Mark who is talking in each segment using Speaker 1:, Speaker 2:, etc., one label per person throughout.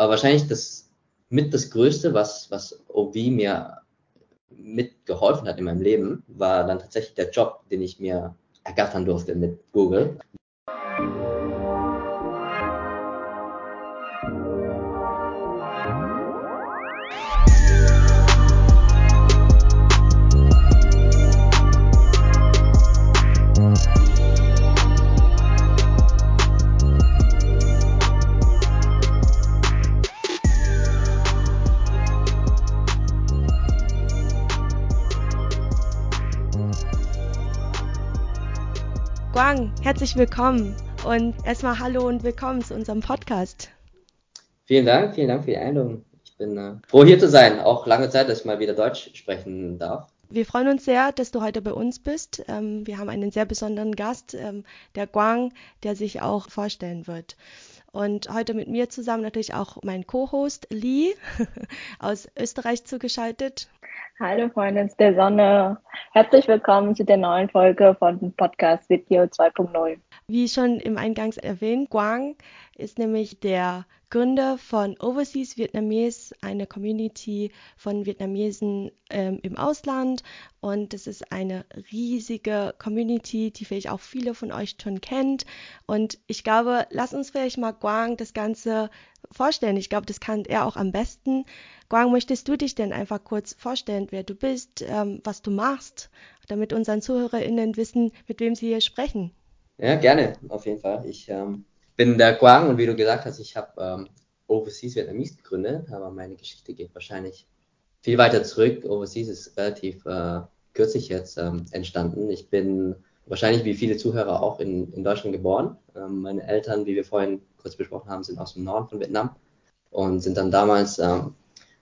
Speaker 1: Aber wahrscheinlich das mit das Größte, was, was OV mir mitgeholfen hat in meinem Leben, war dann tatsächlich der Job, den ich mir ergattern durfte mit Google.
Speaker 2: Guang, herzlich willkommen und erstmal hallo und willkommen zu unserem Podcast.
Speaker 1: Vielen Dank, vielen Dank für die Einladung. Ich bin äh, froh hier zu sein. Auch lange Zeit, dass ich mal wieder Deutsch sprechen darf.
Speaker 2: Wir freuen uns sehr, dass du heute bei uns bist. Ähm, wir haben einen sehr besonderen Gast, ähm, der Guang, der sich auch vorstellen wird. Und heute mit mir zusammen natürlich auch mein Co-Host Lee aus Österreich zugeschaltet.
Speaker 3: Hallo Freunde der Sonne. Herzlich willkommen zu der neuen Folge von Podcast Video 2.0.
Speaker 2: Wie schon im Eingangs erwähnt, Guang ist nämlich der Gründer von Overseas Vietnamese, eine Community von Vietnamesen ähm, im Ausland. Und es ist eine riesige Community, die vielleicht auch viele von euch schon kennt. Und ich glaube, lass uns vielleicht mal Guang das Ganze vorstellen. Ich glaube, das kann er auch am besten. Guang, möchtest du dich denn einfach kurz vorstellen, wer du bist, ähm, was du machst, damit unseren ZuhörerInnen wissen, mit wem sie hier sprechen?
Speaker 1: Ja, gerne, auf jeden Fall. Ich ähm, bin der Guang und wie du gesagt hast, ich habe ähm, Overseas Vietnamese gegründet, aber meine Geschichte geht wahrscheinlich viel weiter zurück. Overseas ist relativ äh, kürzlich jetzt ähm, entstanden. Ich bin wahrscheinlich wie viele Zuhörer auch in, in Deutschland geboren. Ähm, meine Eltern, wie wir vorhin kurz besprochen haben, sind aus dem Norden von Vietnam und sind dann damals ähm,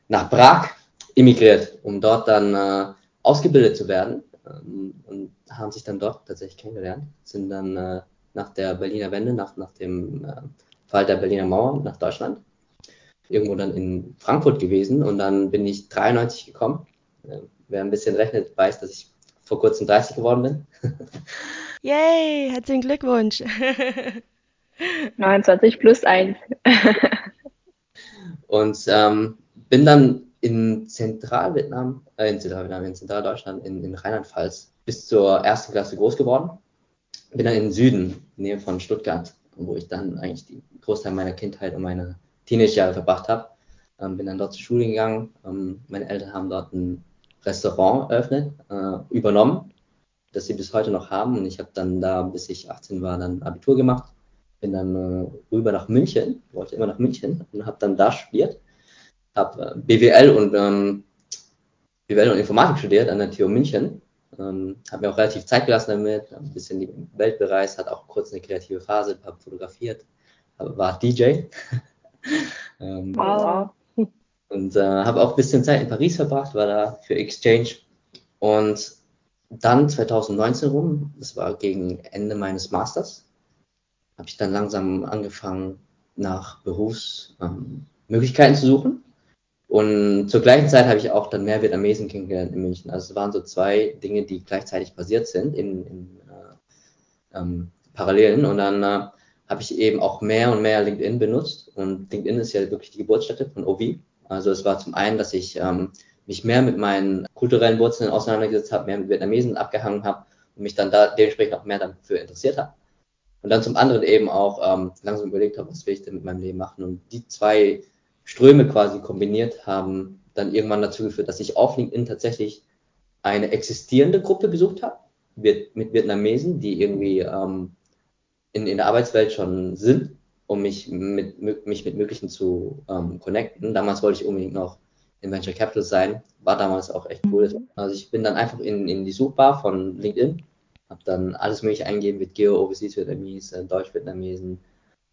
Speaker 1: nach Prag emigriert, um dort dann äh, ausgebildet zu werden ähm, und haben sich dann dort tatsächlich kennengelernt, sind dann äh, nach der Berliner Wende, nach, nach dem äh, Fall der Berliner Mauer nach Deutschland, irgendwo dann in Frankfurt gewesen und dann bin ich 93 gekommen. Äh, wer ein bisschen rechnet, weiß, dass ich vor kurzem 30 geworden bin.
Speaker 2: Yay, herzlichen Glückwunsch.
Speaker 3: 29 plus 1.
Speaker 1: und ähm, bin dann in Zentralvietnam, äh, in Zentralvietnam, in Zentraldeutschland, in, in Rheinland-Pfalz bis zur ersten Klasse groß geworden. Bin dann in den Süden, Nähe von Stuttgart, wo ich dann eigentlich die Großteil meiner Kindheit und meine Teenagerjahre verbracht habe. Ähm, bin dann dort zur Schule gegangen. Ähm, meine Eltern haben dort ein Restaurant eröffnet, äh, übernommen, das sie bis heute noch haben. Und ich habe dann da, bis ich 18 war, dann Abitur gemacht. Bin dann äh, rüber nach München, wollte immer nach München und habe dann da studiert habe äh, BWL ähm, BWL und Informatik studiert an der TU München. Ähm, habe mir auch relativ Zeit gelassen damit, ein bisschen die Welt bereist, hat auch kurz eine kreative Phase, habe fotografiert, war DJ. ähm, wow. Und äh, habe auch ein bisschen Zeit in Paris verbracht, war da für Exchange. Und dann 2019 rum, das war gegen Ende meines Masters, habe ich dann langsam angefangen, nach Berufsmöglichkeiten ähm, zu suchen. Und zur gleichen Zeit habe ich auch dann mehr Vietnamesen kennengelernt in München. Also es waren so zwei Dinge, die gleichzeitig passiert sind in, in äh, ähm, Parallelen. Und dann äh, habe ich eben auch mehr und mehr LinkedIn benutzt. Und LinkedIn ist ja wirklich die Geburtsstätte von OV. Also es war zum einen, dass ich ähm, mich mehr mit meinen kulturellen Wurzeln auseinandergesetzt habe, mehr mit Vietnamesen abgehangen habe und mich dann da dementsprechend auch mehr dafür interessiert habe. Und dann zum anderen eben auch ähm, langsam überlegt habe, was will ich denn mit meinem Leben machen. Und die zwei Ströme quasi kombiniert haben, dann irgendwann dazu geführt, dass ich auf LinkedIn tatsächlich eine existierende Gruppe besucht habe, mit Vietnamesen, die irgendwie ähm, in, in der Arbeitswelt schon sind, um mich mit, mich mit möglichen zu ähm, connecten. Damals wollte ich unbedingt noch in Venture Capital sein, war damals auch echt cool. Also ich bin dann einfach in, in die Suchbar von LinkedIn, habe dann alles mögliche eingegeben mit Geo, Overseas Vietnamese, Deutsch-Vietnamesen,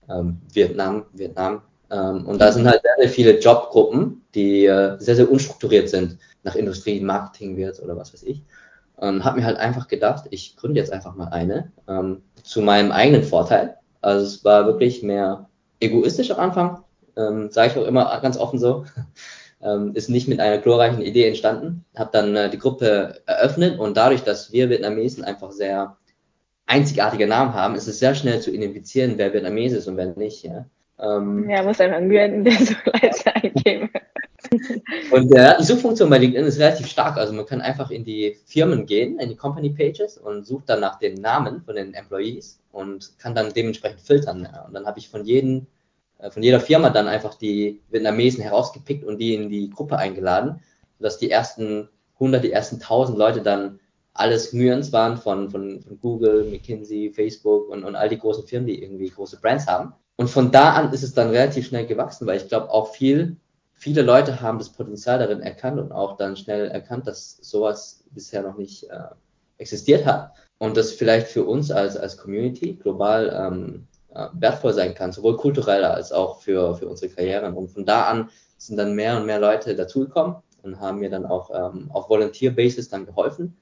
Speaker 1: ähm, Vietnam, Vietnam und da sind halt sehr, sehr viele Jobgruppen, die äh, sehr, sehr unstrukturiert sind, nach Industrie, Marketing wird oder was weiß ich. Und habe mir halt einfach gedacht, ich gründe jetzt einfach mal eine ähm, zu meinem eigenen Vorteil. Also es war wirklich mehr egoistisch am Anfang, ähm, sage ich auch immer ganz offen so. ähm, ist nicht mit einer glorreichen Idee entstanden. Habe dann äh, die Gruppe eröffnet und dadurch, dass wir Vietnamesen einfach sehr einzigartige Namen haben, ist es sehr schnell zu identifizieren, wer Vietnamese ist und wer nicht. Ja?
Speaker 3: Ähm, ja, muss einfach einen der Suchleiste eingeben.
Speaker 1: Und äh, die Suchfunktion bei LinkedIn ist relativ stark. Also man kann einfach in die Firmen gehen, in die Company Pages und sucht dann nach den Namen von den Employees und kann dann dementsprechend filtern. Und dann habe ich von jedem, äh, von jeder Firma dann einfach die Vietnamesen herausgepickt und die in die Gruppe eingeladen, sodass die ersten 100, die ersten 1000 Leute dann alles Myans waren von, von, von Google, McKinsey, Facebook und, und all die großen Firmen, die irgendwie große Brands haben. Und von da an ist es dann relativ schnell gewachsen, weil ich glaube auch viel, viele Leute haben das Potenzial darin erkannt und auch dann schnell erkannt, dass sowas bisher noch nicht äh, existiert hat und das vielleicht für uns als, als Community global ähm, äh, wertvoll sein kann, sowohl kulturell als auch für, für unsere Karrieren. Und von da an sind dann mehr und mehr Leute dazugekommen und haben mir dann auch ähm, auf Volunteer-Basis dann geholfen,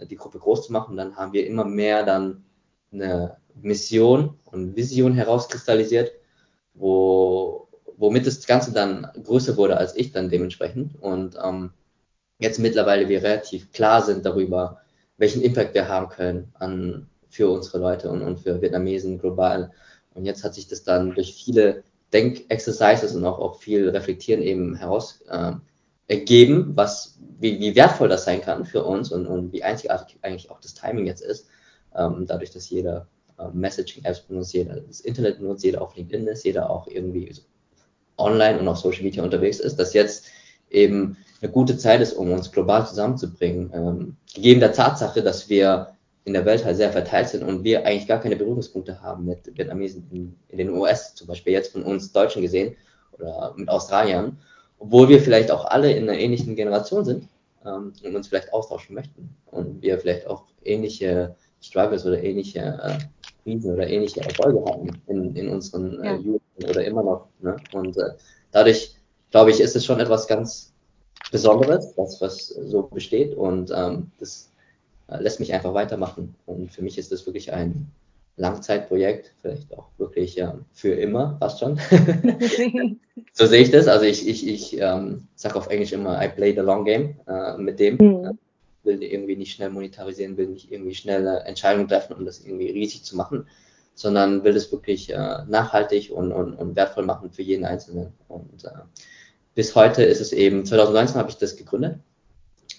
Speaker 1: die Gruppe groß zu machen. Dann haben wir immer mehr dann eine Mission und Vision herauskristallisiert, wo, womit das Ganze dann größer wurde als ich dann dementsprechend. Und ähm, jetzt mittlerweile wir relativ klar sind darüber, welchen Impact wir haben können an, für unsere Leute und, und für Vietnamesen global. Und jetzt hat sich das dann durch viele Denk-Exercises und auch, auch viel Reflektieren eben heraus äh, ergeben, was, wie, wie wertvoll das sein kann für uns und, und wie einzigartig eigentlich auch das Timing jetzt ist. Ähm, dadurch, dass jeder Messaging-Apps benutzt, jeder das Internet benutzt, jeder auf LinkedIn ist, jeder auch irgendwie online und auf Social Media unterwegs ist, dass jetzt eben eine gute Zeit ist, um uns global zusammenzubringen. Ähm, gegeben der Tatsache, dass wir in der Welt halt sehr verteilt sind und wir eigentlich gar keine Berührungspunkte haben mit Vietnamesen in, in den US, zum Beispiel jetzt von uns Deutschen gesehen oder mit Australiern obwohl wir vielleicht auch alle in einer ähnlichen Generation sind ähm, und uns vielleicht austauschen möchten und wir vielleicht auch ähnliche Struggles oder ähnliche äh, Krisen oder ähnliche Erfolge hatten in, in unseren äh, ja. Jugend oder immer noch. Ne? Und äh, dadurch, glaube ich, ist es schon etwas ganz Besonderes, was, was so besteht und ähm, das äh, lässt mich einfach weitermachen. Und für mich ist das wirklich ein Langzeitprojekt, vielleicht auch wirklich ja, für immer, fast schon. so sehe ich das. Also ich, ich, ich ähm, sage auf Englisch immer, I play the long game äh, mit dem. Mhm. Will irgendwie nicht schnell monetarisieren, will nicht irgendwie schnelle Entscheidungen treffen, um das irgendwie riesig zu machen, sondern will es wirklich äh, nachhaltig und, und, und wertvoll machen für jeden Einzelnen. Und äh, bis heute ist es eben, 2019 habe ich das gegründet.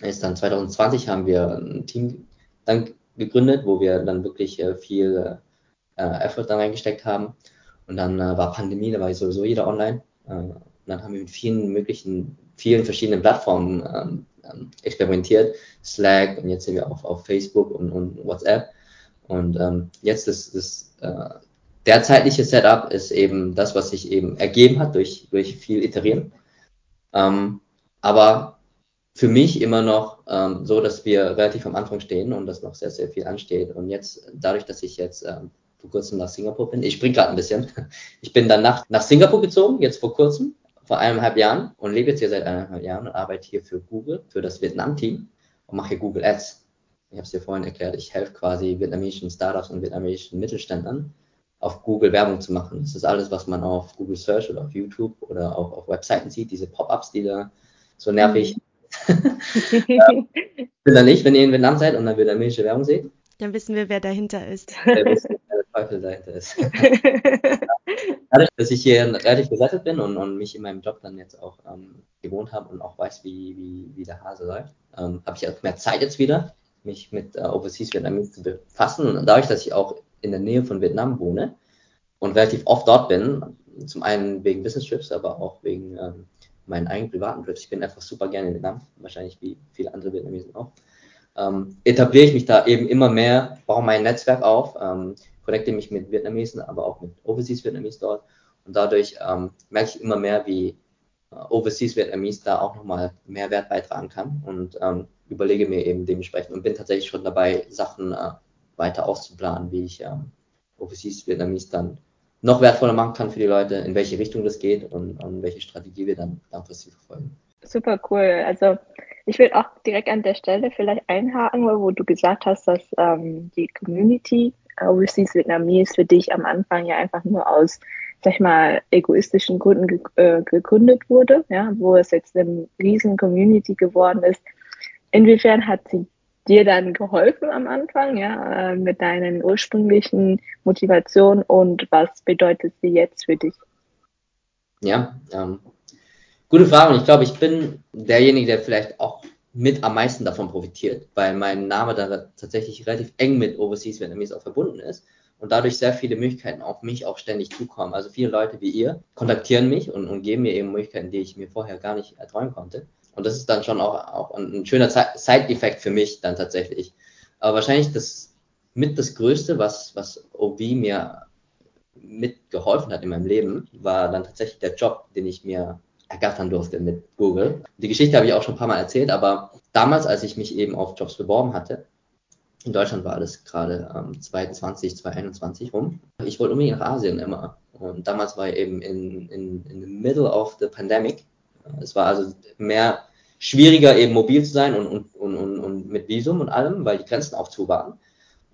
Speaker 1: Ist dann 2020 haben wir ein Team dann gegründet, wo wir dann wirklich äh, viel äh, Effort da reingesteckt haben. Und dann äh, war Pandemie, da war sowieso jeder online. Äh, und dann haben wir mit vielen möglichen, vielen verschiedenen Plattformen ähm, experimentiert. Slack und jetzt sind wir auf, auf Facebook und, und WhatsApp. Und ähm, jetzt ist das äh, derzeitige Setup ist eben das, was sich eben ergeben hat durch, durch viel Iterieren. Ähm, aber für mich immer noch ähm, so, dass wir relativ am Anfang stehen und dass noch sehr, sehr viel ansteht. Und jetzt, dadurch, dass ich jetzt ähm, vor kurzem nach Singapur bin. Ich spring gerade ein bisschen. Ich bin dann nach, nach Singapur gezogen, jetzt vor kurzem, vor eineinhalb Jahren und lebe jetzt hier seit eineinhalb Jahren und arbeite hier für Google, für das Vietnam-Team und mache hier Google Ads. Ich habe es dir vorhin erklärt, ich helfe quasi vietnamesischen Startups und vietnamesischen Mittelständlern auf Google Werbung zu machen. Das ist alles, was man auf Google Search oder auf YouTube oder auch auf Webseiten sieht, diese Pop-ups, die da so nervig. Mhm. bin da nicht, wenn ihr in Vietnam seid und dann vietnamesische Werbung seht.
Speaker 2: Dann wissen wir, wer dahinter ist.
Speaker 1: Wer wissen, wer der Teufel dahinter ist. Dadurch, dass ich hier relativ gesettet bin und, und mich in meinem Job dann jetzt auch ähm, gewohnt habe und auch weiß, wie, wie, wie der Hase läuft, ähm, habe ich auch mehr Zeit jetzt wieder, mich mit äh, Overseas Vietnamese zu befassen. Und dadurch, dass ich auch in der Nähe von Vietnam wohne und relativ oft dort bin, zum einen wegen Business Trips, aber auch wegen ähm, meinen eigenen privaten Trips. Ich bin einfach super gerne in Vietnam, wahrscheinlich wie viele andere Vietnamesen auch ähm, etabliere ich mich da eben immer mehr, baue mein Netzwerk auf, ähm, connecte mich mit Vietnamesen, aber auch mit Overseas Vietnamese dort. Und dadurch ähm, merke ich immer mehr, wie äh, Overseas Vietnamese da auch nochmal mehr Wert beitragen kann und ähm, überlege mir eben dementsprechend und bin tatsächlich schon dabei, Sachen äh, weiter auszuplanen, wie ich ähm, Overseas Vietnamese dann noch wertvoller machen kann für die Leute, in welche Richtung das geht und, und welche Strategie wir dann langfristig verfolgen.
Speaker 3: Super cool. Also ich will auch direkt an der Stelle vielleicht einhaken, wo du gesagt hast, dass ähm, die Community Overseas Vietnamese für dich am Anfang ja einfach nur aus, sag ich mal, egoistischen Gründen ge äh, gegründet wurde, ja, wo es jetzt eine riesen Community geworden ist. Inwiefern hat sie dir dann geholfen am Anfang, ja, äh, mit deinen ursprünglichen Motivationen und was bedeutet sie jetzt für dich?
Speaker 1: Ja, ähm, gute Frage. Und ich glaube, ich bin derjenige, der vielleicht auch mit am meisten davon profitiert, weil mein Name da tatsächlich relativ eng mit Overseas Vietnamese auch verbunden ist und dadurch sehr viele Möglichkeiten auf mich auch ständig zukommen. Also viele Leute wie ihr kontaktieren mich und, und geben mir eben Möglichkeiten, die ich mir vorher gar nicht erträumen konnte. Und das ist dann schon auch, auch ein schöner Side-Effekt für mich dann tatsächlich. Aber wahrscheinlich das mit das Größte, was, was OB mir mitgeholfen hat in meinem Leben, war dann tatsächlich der Job, den ich mir ergattern durfte mit Google. Die Geschichte habe ich auch schon ein paar Mal erzählt, aber damals, als ich mich eben auf Jobs beworben hatte, in Deutschland war alles gerade ähm, 2020, 2021 rum. Ich wollte unbedingt nach Asien immer. Und damals war ich eben in, in, in the middle of the pandemic. Es war also mehr schwieriger, eben mobil zu sein und, und, und, und, und mit Visum und allem, weil die Grenzen auch zu waren.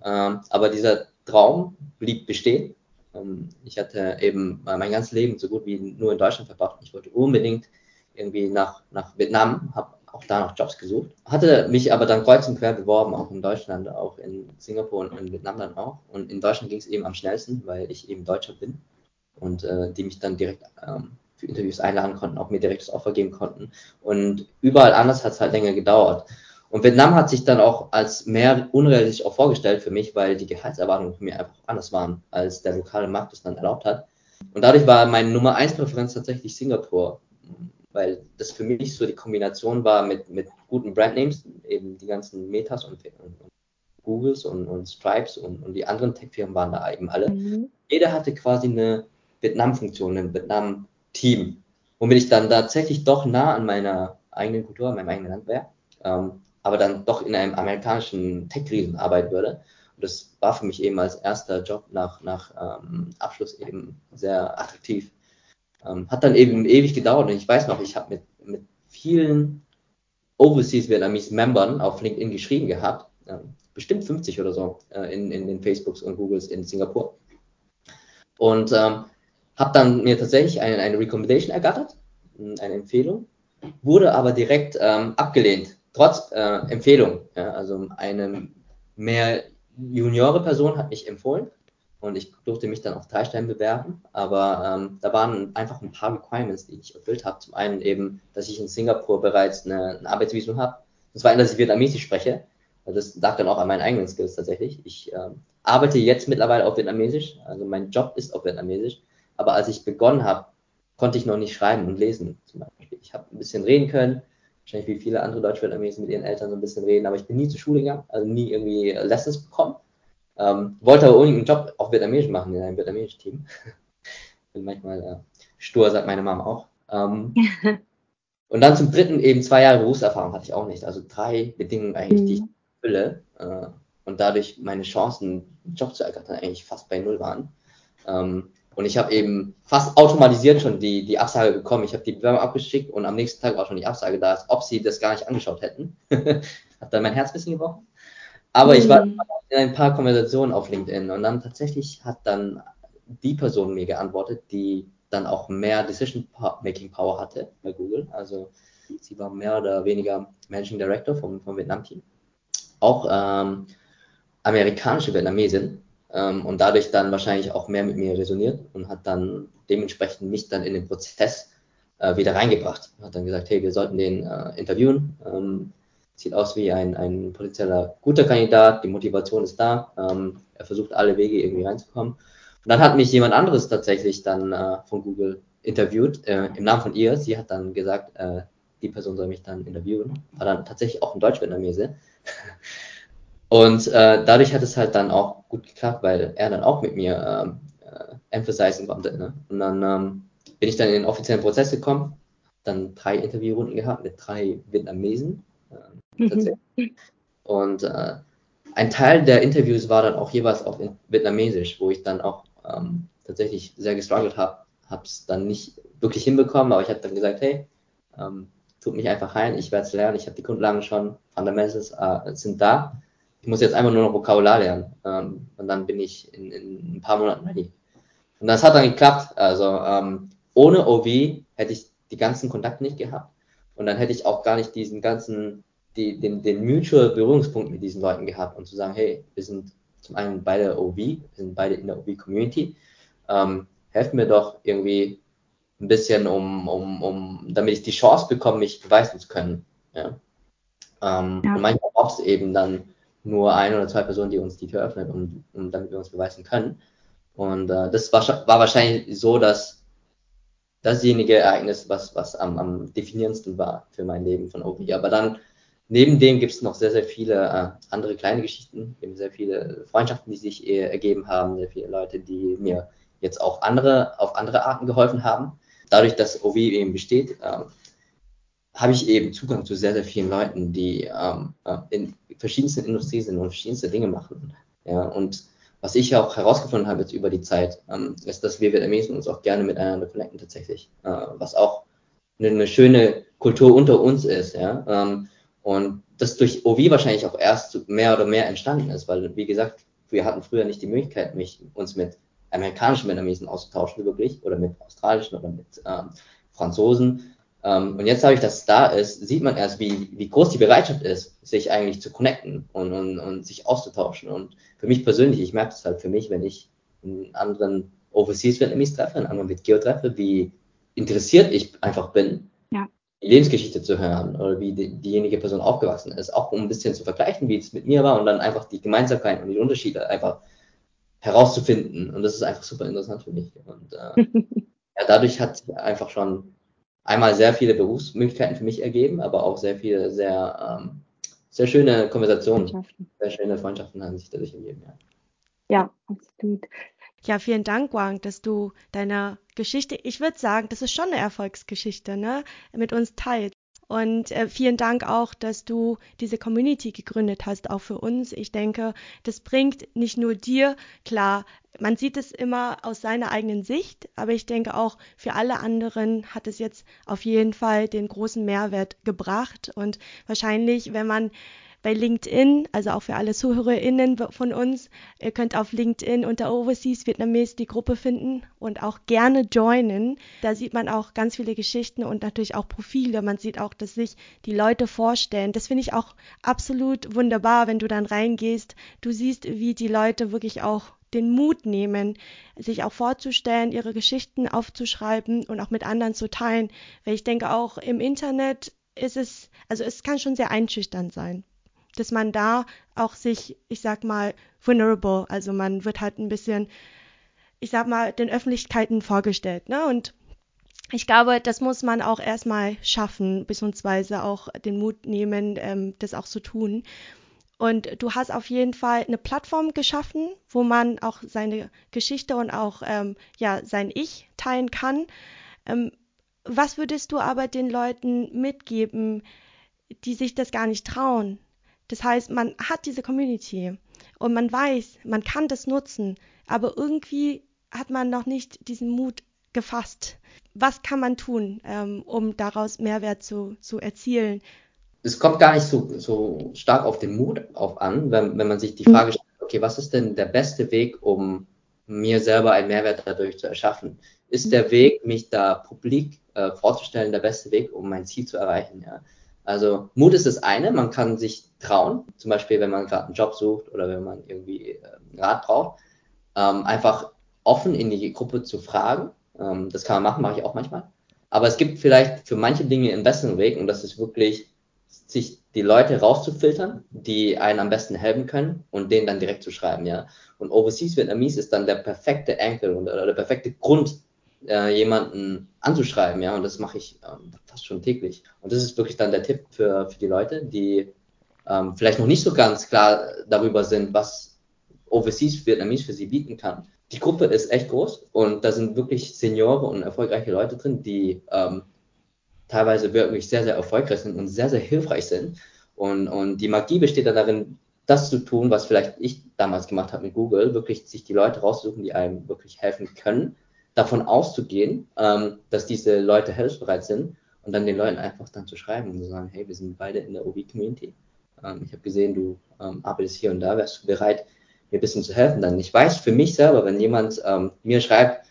Speaker 1: Ähm, aber dieser Traum blieb bestehen. Ähm, ich hatte eben mein ganzes Leben so gut wie nur in Deutschland verbracht. Ich wollte unbedingt irgendwie nach, nach Vietnam, habe auch da noch Jobs gesucht. Hatte mich aber dann kreuz und quer beworben, auch in Deutschland, auch in Singapur und in Vietnam dann auch. Und in Deutschland ging es eben am schnellsten, weil ich eben Deutscher bin und äh, die mich dann direkt ähm, für Interviews einladen konnten, auch mir direkt das Offer geben konnten. Und überall anders hat es halt länger gedauert. Und Vietnam hat sich dann auch als mehr unrealistisch auch vorgestellt für mich, weil die Gehaltserwartungen für mich einfach anders waren, als der lokale Markt es dann erlaubt hat. Und dadurch war meine Nummer 1 Präferenz tatsächlich Singapur, weil das für mich so die Kombination war mit, mit guten Brandnames, eben die ganzen Metas und, und, und Googles und, und Stripes und, und die anderen Tech-Firmen waren da eben alle. Mhm. Jeder hatte quasi eine Vietnam-Funktion, ein Vietnam-Team, womit ich dann tatsächlich doch nah an meiner eigenen Kultur, an meinem eigenen Land wäre. Ähm, aber dann doch in einem amerikanischen Tech-Riesen arbeiten würde. Und das war für mich eben als erster Job nach, nach ähm, Abschluss eben sehr attraktiv. Ähm, hat dann eben ewig gedauert und ich weiß noch, ich habe mit, mit vielen Overseas Vietnamese Membern auf LinkedIn geschrieben gehabt, äh, bestimmt 50 oder so äh, in, in den Facebooks und Googles in Singapur. Und ähm, habe dann mir tatsächlich eine, eine Recommendation ergattert, eine Empfehlung, wurde aber direkt ähm, abgelehnt trotz äh, Empfehlung. Ja, also eine mehr juniore Person hat mich empfohlen und ich durfte mich dann auf drei Stellen bewerben, aber ähm, da waren einfach ein paar Requirements, die ich erfüllt habe. Zum einen eben, dass ich in Singapur bereits eine, ein Arbeitsvisum habe. Das war, dass ich Vietnamesisch spreche. Das lag dann auch an meinen eigenen Skills tatsächlich. Ich ähm, arbeite jetzt mittlerweile auf Vietnamesisch, also mein Job ist auf Vietnamesisch. Aber als ich begonnen habe, konnte ich noch nicht schreiben und lesen. Zum Beispiel. Ich habe ein bisschen reden können, wahrscheinlich wie viele andere Deutsch-Vietnamesen mit ihren Eltern so ein bisschen reden, aber ich bin nie zur Schule gegangen, also nie irgendwie Lessons bekommen. Ähm, wollte aber unbedingt einen Job auf Vietnamesisch machen in einem vietnamesischen Team. bin manchmal äh, stur, sagt meine Mama auch. Ähm, und dann zum dritten eben zwei Jahre Berufserfahrung hatte ich auch nicht. Also drei Bedingungen eigentlich, mhm. die ich mhm. erfülle äh, und dadurch meine Chancen, einen Job zu ergattern, eigentlich fast bei null waren. Ähm, und ich habe eben fast automatisiert schon die, die Absage bekommen. Ich habe die Bewerbung abgeschickt und am nächsten Tag war schon die Absage da, als ob sie das gar nicht angeschaut hätten. hat dann mein Herz ein bisschen gebrochen. Aber mhm. ich war mhm. in ein paar Konversationen auf LinkedIn und dann tatsächlich hat dann die Person mir geantwortet, die dann auch mehr Decision-Making Power hatte bei Google. Also sie war mehr oder weniger Managing Director vom, vom Vietnam-Team. Auch ähm, amerikanische Vietnamesin, ähm, und dadurch dann wahrscheinlich auch mehr mit mir resoniert und hat dann dementsprechend mich dann in den Prozess äh, wieder reingebracht. Hat dann gesagt, hey, wir sollten den äh, interviewen. Ähm, sieht aus wie ein, ein potenzieller guter Kandidat, die Motivation ist da, ähm, er versucht alle Wege irgendwie reinzukommen. Und dann hat mich jemand anderes tatsächlich dann äh, von Google interviewt, äh, im Namen von ihr. Sie hat dann gesagt, äh, die Person soll mich dann interviewen. War dann tatsächlich auch ein Deutsch-Vietnamese. Und äh, dadurch hat es halt dann auch gut geklappt, weil er dann auch mit mir ähm, äh, emphasizen konnte. Ne? Und dann ähm, bin ich dann in den offiziellen Prozess gekommen, dann drei Interviewrunden gehabt mit drei Vietnamesen. Äh, mhm. Und äh, ein Teil der Interviews war dann auch jeweils auf Vietnamesisch, wo ich dann auch ähm, tatsächlich sehr gestruggelt habe. Habe es dann nicht wirklich hinbekommen, aber ich habe dann gesagt, hey, ähm, tut mich einfach rein, ich werde es lernen, ich habe die Grundlagen schon, Fundamentals äh, sind da ich muss jetzt einfach nur noch Vokabular lernen. Ähm, und dann bin ich in, in ein paar Monaten ready. Und das hat dann geklappt. Also ähm, ohne OV hätte ich die ganzen Kontakte nicht gehabt. Und dann hätte ich auch gar nicht diesen ganzen, die, den, den mutual Berührungspunkt mit diesen Leuten gehabt und zu sagen, hey, wir sind zum einen beide OV, wir sind beide in der OV-Community. Ähm, helfen mir doch irgendwie ein bisschen um, um, um, damit ich die Chance bekomme, mich beweisen zu können. Ja. Ähm, ja. Und manchmal braucht es eben dann nur ein oder zwei Personen, die uns die Tür öffnen, um, um damit wir uns beweisen können. Und äh, das war, war wahrscheinlich so, dass dasjenige Ereignis, was, was am, am definierendsten war für mein Leben von OV. Aber dann, neben dem gibt es noch sehr, sehr viele äh, andere kleine Geschichten, eben sehr viele Freundschaften, die sich äh, ergeben haben, sehr viele Leute, die mir jetzt auch andere, auf andere Arten geholfen haben. Dadurch, dass OV eben besteht, ähm, habe ich eben Zugang zu sehr, sehr vielen Leuten, die ähm, äh, in verschiedensten Industrien sind und verschiedenste Dinge machen. Ja, und was ich auch herausgefunden habe jetzt über die Zeit, ähm, ist, dass wir Vietnamesen uns auch gerne miteinander connecten tatsächlich, äh, was auch eine, eine, schöne Kultur unter uns ist, ja. Ähm, und das durch OV wahrscheinlich auch erst mehr oder mehr entstanden ist, weil, wie gesagt, wir hatten früher nicht die Möglichkeit, mich, uns mit amerikanischen Vietnamesen auszutauschen, wirklich, oder mit australischen oder mit ähm, Franzosen. Ähm, und jetzt habe ich, dass es da ist, sieht man erst, wie, wie groß die Bereitschaft ist, sich eigentlich zu connecten und, und, und sich auszutauschen. Und für mich persönlich, ich merke es halt für mich, wenn ich einen anderen Overseas Vietnamese treffe, einen anderen Vietgeo treffe, wie interessiert ich einfach bin, ja. die Lebensgeschichte zu hören oder wie die, diejenige Person aufgewachsen ist, auch um ein bisschen zu vergleichen, wie es mit mir war und dann einfach die Gemeinsamkeiten und die Unterschiede einfach herauszufinden. Und das ist einfach super interessant für mich. Und äh, ja, dadurch hat sich einfach schon einmal sehr viele Berufsmöglichkeiten für mich ergeben, aber auch sehr viele sehr, ähm, sehr schöne Konversationen, sehr schöne Freundschaften haben sich dadurch ergeben. Ja.
Speaker 2: ja, absolut. Ja, vielen Dank, Wang, dass du deine Geschichte, ich würde sagen, das ist schon eine Erfolgsgeschichte, ne, mit uns teilst. Und äh, vielen Dank auch, dass du diese Community gegründet hast, auch für uns. Ich denke, das bringt nicht nur dir, klar, man sieht es immer aus seiner eigenen Sicht, aber ich denke auch für alle anderen hat es jetzt auf jeden Fall den großen Mehrwert gebracht. Und wahrscheinlich, wenn man bei LinkedIn, also auch für alle ZuhörerInnen von uns. Ihr könnt auf LinkedIn unter Overseas Vietnamese die Gruppe finden und auch gerne joinen. Da sieht man auch ganz viele Geschichten und natürlich auch Profile. Man sieht auch, dass sich die Leute vorstellen. Das finde ich auch absolut wunderbar, wenn du dann reingehst. Du siehst, wie die Leute wirklich auch den Mut nehmen, sich auch vorzustellen, ihre Geschichten aufzuschreiben und auch mit anderen zu teilen. Weil ich denke auch im Internet ist es, also es kann schon sehr einschüchternd sein dass man da auch sich, ich sag mal, vulnerable, also man wird halt ein bisschen, ich sag mal, den Öffentlichkeiten vorgestellt, ne? Und ich glaube, das muss man auch erstmal schaffen, beziehungsweise auch den Mut nehmen, ähm, das auch zu tun. Und du hast auf jeden Fall eine Plattform geschaffen, wo man auch seine Geschichte und auch ähm, ja sein Ich teilen kann. Ähm, was würdest du aber den Leuten mitgeben, die sich das gar nicht trauen, das heißt, man hat diese Community und man weiß, man kann das nutzen, aber irgendwie hat man noch nicht diesen Mut gefasst. Was kann man tun, ähm, um daraus Mehrwert zu, zu erzielen?
Speaker 1: Es kommt gar nicht so, so stark auf den Mut auf an, wenn, wenn man sich die Frage stellt, okay, was ist denn der beste Weg, um mir selber einen Mehrwert dadurch zu erschaffen? Ist der Weg, mich da publik äh, vorzustellen, der beste Weg, um mein Ziel zu erreichen? Ja? Also Mut ist das eine, man kann sich trauen, zum Beispiel wenn man gerade einen Job sucht oder wenn man irgendwie äh, einen Rat braucht, ähm, einfach offen in die Gruppe zu fragen. Ähm, das kann man machen, mache ich auch manchmal. Aber es gibt vielleicht für manche Dinge einen besseren Weg und das ist wirklich, sich die Leute rauszufiltern, die einen am besten helfen können und denen dann direkt zu schreiben, ja. Und Overseas Vietnamese ist dann der perfekte Anchor oder der perfekte Grund, äh, jemanden anzuschreiben, ja, und das mache ich ähm, fast schon täglich. Und das ist wirklich dann der Tipp für, für die Leute, die ähm, vielleicht noch nicht so ganz klar darüber sind, was Overseas Vietnamese für sie bieten kann. Die Gruppe ist echt groß und da sind wirklich Seniore und erfolgreiche Leute drin, die ähm, teilweise wirklich sehr, sehr erfolgreich sind und sehr, sehr hilfreich sind. Und, und die Magie besteht dann darin, das zu tun, was vielleicht ich damals gemacht habe mit Google, wirklich sich die Leute raussuchen, die einem wirklich helfen können davon auszugehen, ähm, dass diese Leute hilfsbereit sind und dann den Leuten einfach dann zu schreiben und zu sagen, hey, wir sind beide in der OV-Community. Ähm, ich habe gesehen, du ähm, arbeitest hier und da, wärst du bereit, mir ein bisschen zu helfen? Dann ich weiß für mich selber, wenn jemand ähm, mir schreibt,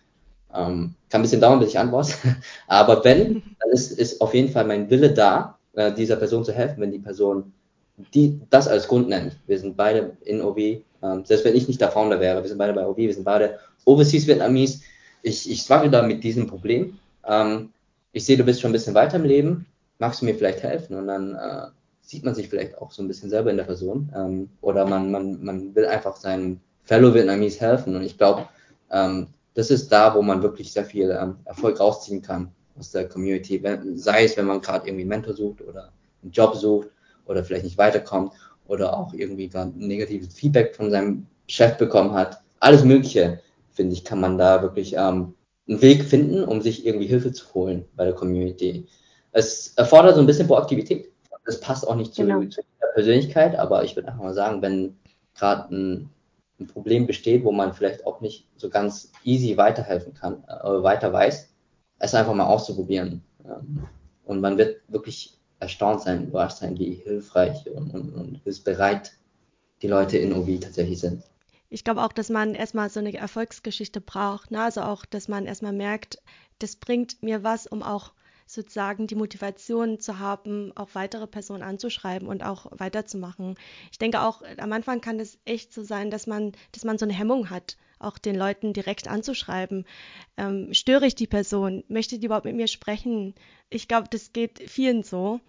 Speaker 1: ähm, kann ein bisschen dauern, bis ich antworte, aber wenn, dann ist, ist auf jeden Fall mein Wille da, äh, dieser Person zu helfen, wenn die Person die das als Grund nennt. Wir sind beide in OV, ähm, selbst wenn ich nicht der Founder wäre, wir sind beide bei OV, wir sind beide Overseas Vietnamese, ich, ich struggle da mit diesem Problem. ähm, ich sehe, du bist schon ein bisschen weiter im Leben, magst du mir vielleicht helfen? Und dann äh, sieht man sich vielleicht auch so ein bisschen selber in der Person. Ähm, oder man, man, man will einfach seinem Fellow Vietnamese helfen. Und ich glaube, ähm, das ist da, wo man wirklich sehr viel ähm, Erfolg rausziehen kann aus der Community. Sei es, wenn man gerade irgendwie einen Mentor sucht oder einen Job sucht oder vielleicht nicht weiterkommt oder auch irgendwie gerade negatives Feedback von seinem Chef bekommen hat. Alles Mögliche, finde ich, kann man da wirklich ähm, einen Weg finden, um sich irgendwie Hilfe zu holen bei der Community. Es erfordert so ein bisschen Proaktivität. Das passt auch nicht zu, genau. zu der Persönlichkeit, aber ich würde einfach mal sagen, wenn gerade ein, ein, Problem besteht, wo man vielleicht auch nicht so ganz easy weiterhelfen kann, äh, weiter weiß, es einfach mal auszuprobieren. Ähm, und man wird wirklich erstaunt sein, überrascht sein, wie hilfreich und, und, und hilfsbereit die Leute in OV tatsächlich sind
Speaker 2: ich glaube auch, dass man erstmal so eine Erfolgsgeschichte braucht. Ne? Also auch, dass man erstmal merkt, das bringt mir was, um auch sozusagen die Motivation zu haben, auch weitere Personen anzuschreiben und auch weiterzumachen. Ich denke auch, am Anfang kann es echt so sein, dass man, dass man so eine Hemmung hat, auch den Leuten direkt anzuschreiben. Ähm, störe ich die Person? Möchte die überhaupt mit mir sprechen? Ich glaube, das geht vielen so.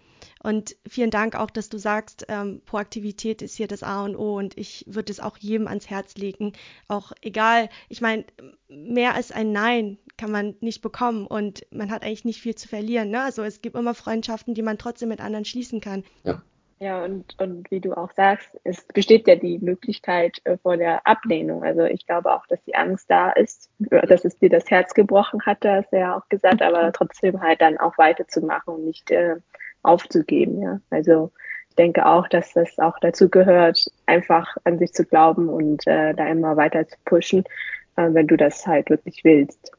Speaker 2: Und vielen Dank auch, dass du sagst, ähm, Proaktivität ist hier das A und O und ich würde es auch jedem ans Herz legen. Auch egal, ich meine, mehr als ein Nein kann man nicht bekommen und man hat eigentlich nicht viel zu verlieren. Ne? Also es gibt immer Freundschaften, die man trotzdem mit anderen schließen kann.
Speaker 3: Ja. Ja, und, und wie du auch sagst, es besteht ja die Möglichkeit äh, vor der Ablehnung. Also ich glaube auch, dass die Angst da ist, dass es dir das Herz gebrochen hatte, hast du ja auch gesagt, aber trotzdem halt dann auch weiterzumachen und nicht äh, aufzugeben. Ja, also ich denke auch, dass das auch dazu gehört, einfach an sich zu glauben und äh, da immer weiter zu pushen, äh, wenn du das halt wirklich willst.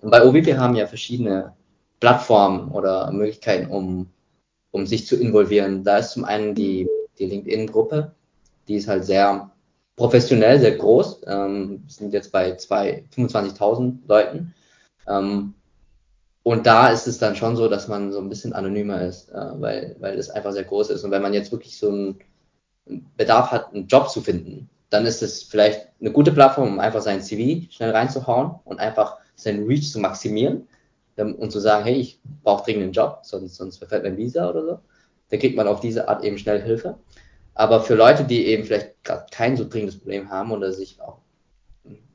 Speaker 1: Bei OBP haben ja verschiedene Plattformen oder Möglichkeiten, um, um sich zu involvieren. Da ist zum einen die, die LinkedIn-Gruppe, die ist halt sehr professionell, sehr groß. Ähm, sind jetzt bei 25.000 Leuten. Ähm, und da ist es dann schon so, dass man so ein bisschen anonymer ist, äh, weil, weil es einfach sehr groß ist. Und wenn man jetzt wirklich so einen Bedarf hat, einen Job zu finden, dann ist es vielleicht eine gute Plattform, um einfach sein CV schnell reinzuhauen und einfach seinen Reach zu maximieren und zu sagen, hey, ich brauche dringend einen Job, sonst, sonst verfällt mein Visa oder so. Dann kriegt man auf diese Art eben schnell Hilfe. Aber für Leute, die eben vielleicht gerade kein so dringendes Problem haben oder sich auch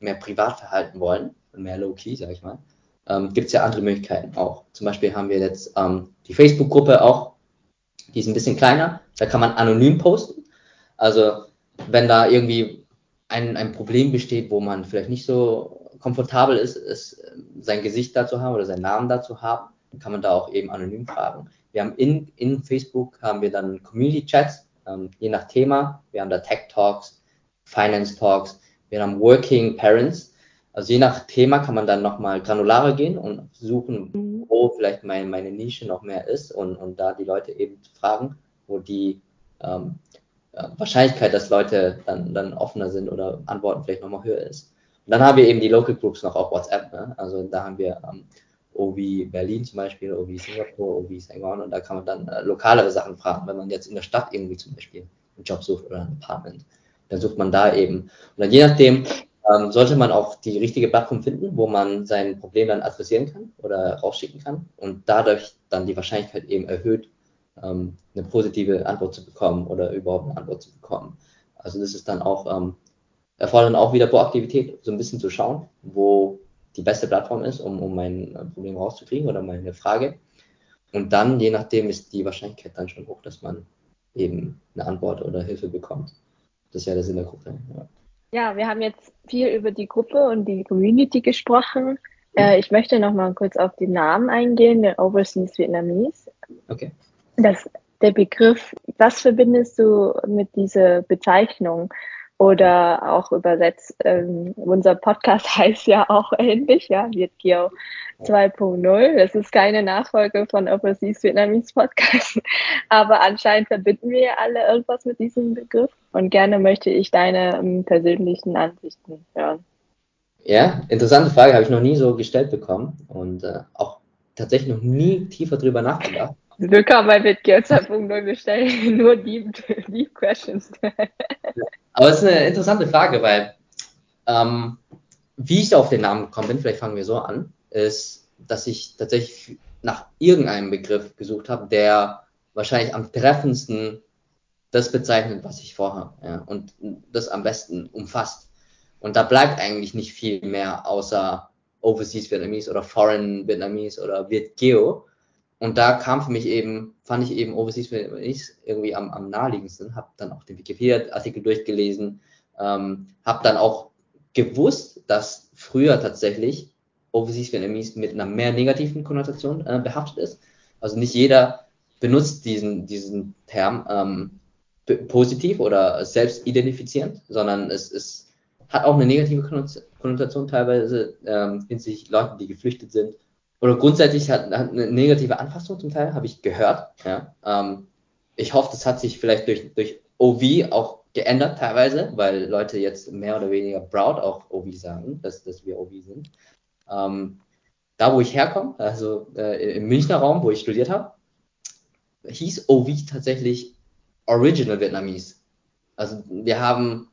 Speaker 1: mehr privat verhalten wollen, mehr low-key, sag ich mal, ähm, gibt es ja andere Möglichkeiten auch. Zum Beispiel haben wir jetzt ähm, die Facebook-Gruppe auch, die ist ein bisschen kleiner, da kann man anonym posten. Also wenn da irgendwie ein, ein Problem besteht, wo man vielleicht nicht so komfortabel ist, ist, sein Gesicht dazu haben oder seinen Namen dazu haben, dann kann man da auch eben anonym fragen. Wir haben in, in Facebook haben wir dann Community Chats, ähm, je nach Thema. Wir haben da Tech Talks, Finance Talks, wir haben Working Parents. Also je nach Thema kann man dann nochmal granularer gehen und suchen, wo vielleicht mein, meine Nische noch mehr ist und, und da die Leute eben fragen, wo die ähm, Wahrscheinlichkeit, dass Leute dann, dann offener sind oder Antworten vielleicht nochmal höher ist. Und dann haben wir eben die Local Groups noch auf WhatsApp. Ne? Also da haben wir ähm, OV Berlin zum Beispiel, OV Singapur, OV Saigon und da kann man dann äh, lokalere Sachen fragen, wenn man jetzt in der Stadt irgendwie zum Beispiel einen Job sucht oder ein Apartment. Dann sucht man da eben. Und dann je nachdem ähm, sollte man auch die richtige Plattform finden, wo man sein Problem dann adressieren kann oder rausschicken kann und dadurch dann die Wahrscheinlichkeit eben erhöht, ähm, eine positive Antwort zu bekommen oder überhaupt eine Antwort zu bekommen. Also das ist dann auch, ähm, erfordert auch wieder Proaktivität, so ein bisschen zu schauen, wo die beste Plattform ist, um, um mein äh, Problem rauszukriegen oder meine Frage. Und dann, je nachdem, ist die Wahrscheinlichkeit dann schon hoch, dass man eben eine Antwort oder Hilfe bekommt. Das ist ja das in der Gruppe. Ja.
Speaker 3: ja, wir haben jetzt viel über die Gruppe und die Community gesprochen. Äh, ich möchte noch mal kurz auf den Namen eingehen, der Overseas Vietnamese.
Speaker 1: Okay
Speaker 3: das, der Begriff, was verbindest du mit dieser Bezeichnung? Oder auch übersetzt, ähm, unser Podcast heißt ja auch ähnlich, ja, Vietgeo 2.0. Das ist keine Nachfolge von Overseas Vietnamese Podcast, aber anscheinend verbinden wir ja alle irgendwas mit diesem Begriff und gerne möchte ich deine ähm, persönlichen Ansichten hören.
Speaker 1: Ja, interessante Frage, habe ich noch nie so gestellt bekommen und äh, auch tatsächlich noch nie tiefer drüber nachgedacht.
Speaker 3: Willkommen bei BitGear 2.0. Wir stellen nur Deep, deep Questions.
Speaker 1: Aber es ist eine interessante Frage, weil ähm, wie ich auf den Namen gekommen bin, vielleicht fangen wir so an, ist, dass ich tatsächlich nach irgendeinem Begriff gesucht habe, der wahrscheinlich am treffendsten das bezeichnet, was ich vorhabe, ja, und das am besten umfasst. Und da bleibt eigentlich nicht viel mehr außer Overseas Vietnamese oder Foreign Vietnamese oder VietGeo. Und da kam für mich eben, fand ich eben Overseas Vietnamese irgendwie am, am naheliegendsten, habe dann auch den Wikipedia-Artikel durchgelesen, ähm, habe dann auch gewusst, dass früher tatsächlich Overseas Vietnamese mit einer mehr negativen Konnotation äh, behaftet ist. Also nicht jeder benutzt diesen, diesen Term ähm, positiv oder selbstidentifizierend, sondern es, es hat auch eine negative Konnotation teilweise ähm, hinsichtlich Leuten, die geflüchtet sind. Oder grundsätzlich hat, hat eine negative Anfassung zum Teil, habe ich gehört. Ja. Ähm, ich hoffe, das hat sich vielleicht durch, durch OV auch geändert teilweise, weil Leute jetzt mehr oder weniger proud auch OV sagen, dass, dass wir OV sind. Ähm, da, wo ich herkomme, also äh, im Münchner Raum, wo ich studiert habe, hieß OV tatsächlich Original Vietnamese. Also wir haben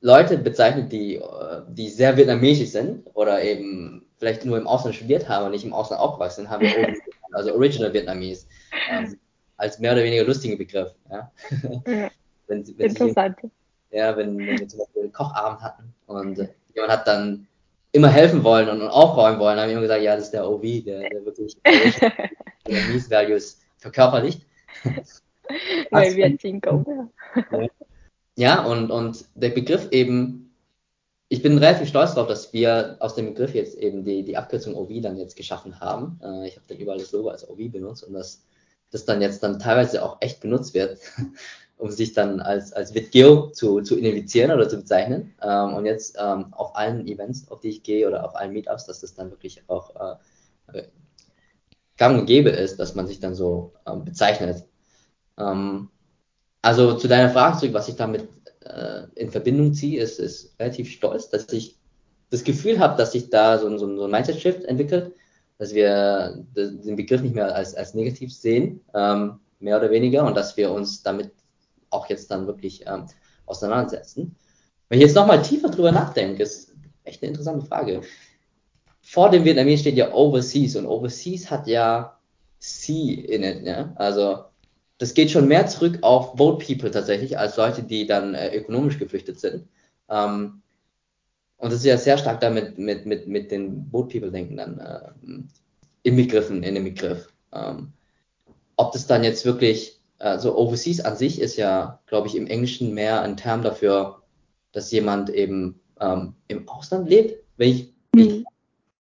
Speaker 1: Leute bezeichnet, die, äh, die sehr vietnamesisch sind oder eben vielleicht nur im Ausland studiert haben und nicht im Ausland aufgewachsen sind, haben wir OV, also Original Vietnamese, ähm, als mehr oder weniger lustigen Begriff. Ja.
Speaker 3: ja. wenn, wenn Interessant.
Speaker 1: Sich, ja, wenn, wenn wir zum Beispiel einen Kochabend hatten und äh, jemand hat dann immer helfen wollen und, und aufräumen wollen, haben wir immer gesagt, ja, das ist der OV, der, der wirklich Vietnamese Values verkörperlicht.
Speaker 3: Weil wir Cinco.
Speaker 1: Ja, und, und der Begriff eben, ich bin relativ stolz darauf, dass wir aus dem Begriff jetzt eben die, die Abkürzung OV dann jetzt geschaffen haben. Äh, ich habe dann überall das Logo als OV benutzt und das, das dann jetzt dann teilweise auch echt benutzt wird, um sich dann als, als Vidgeo zu, zu identifizieren oder zu bezeichnen. Ähm, und jetzt ähm, auf allen Events, auf die ich gehe oder auf allen Meetups, dass das dann wirklich auch äh, gang und gäbe ist, dass man sich dann so ähm, bezeichnet. Ähm, also zu deiner Frage zurück, was ich damit äh, in Verbindung ziehe, ist, ist relativ stolz, dass ich das Gefühl habe, dass sich da so, so, so ein Mindset-Shift entwickelt, dass wir den Begriff nicht mehr als, als negativ sehen, ähm, mehr oder weniger, und dass wir uns damit auch jetzt dann wirklich ähm, auseinandersetzen. Wenn ich jetzt nochmal tiefer drüber nachdenke, ist echt eine interessante Frage. Vor dem Vietnamese steht ja Overseas und Overseas hat ja C in it, ja? Also das geht schon mehr zurück auf Boat People tatsächlich, als Leute, die dann äh, ökonomisch geflüchtet sind. Ähm, und das ist ja sehr stark damit mit, mit, mit den Boat People denken dann äh, inbegriffen in dem Begriff. Ähm, ob das dann jetzt wirklich, also Overseas an sich ist ja, glaube ich, im Englischen mehr ein Term dafür, dass jemand eben ähm, im Ausland lebt. Wenn ich, mhm. ich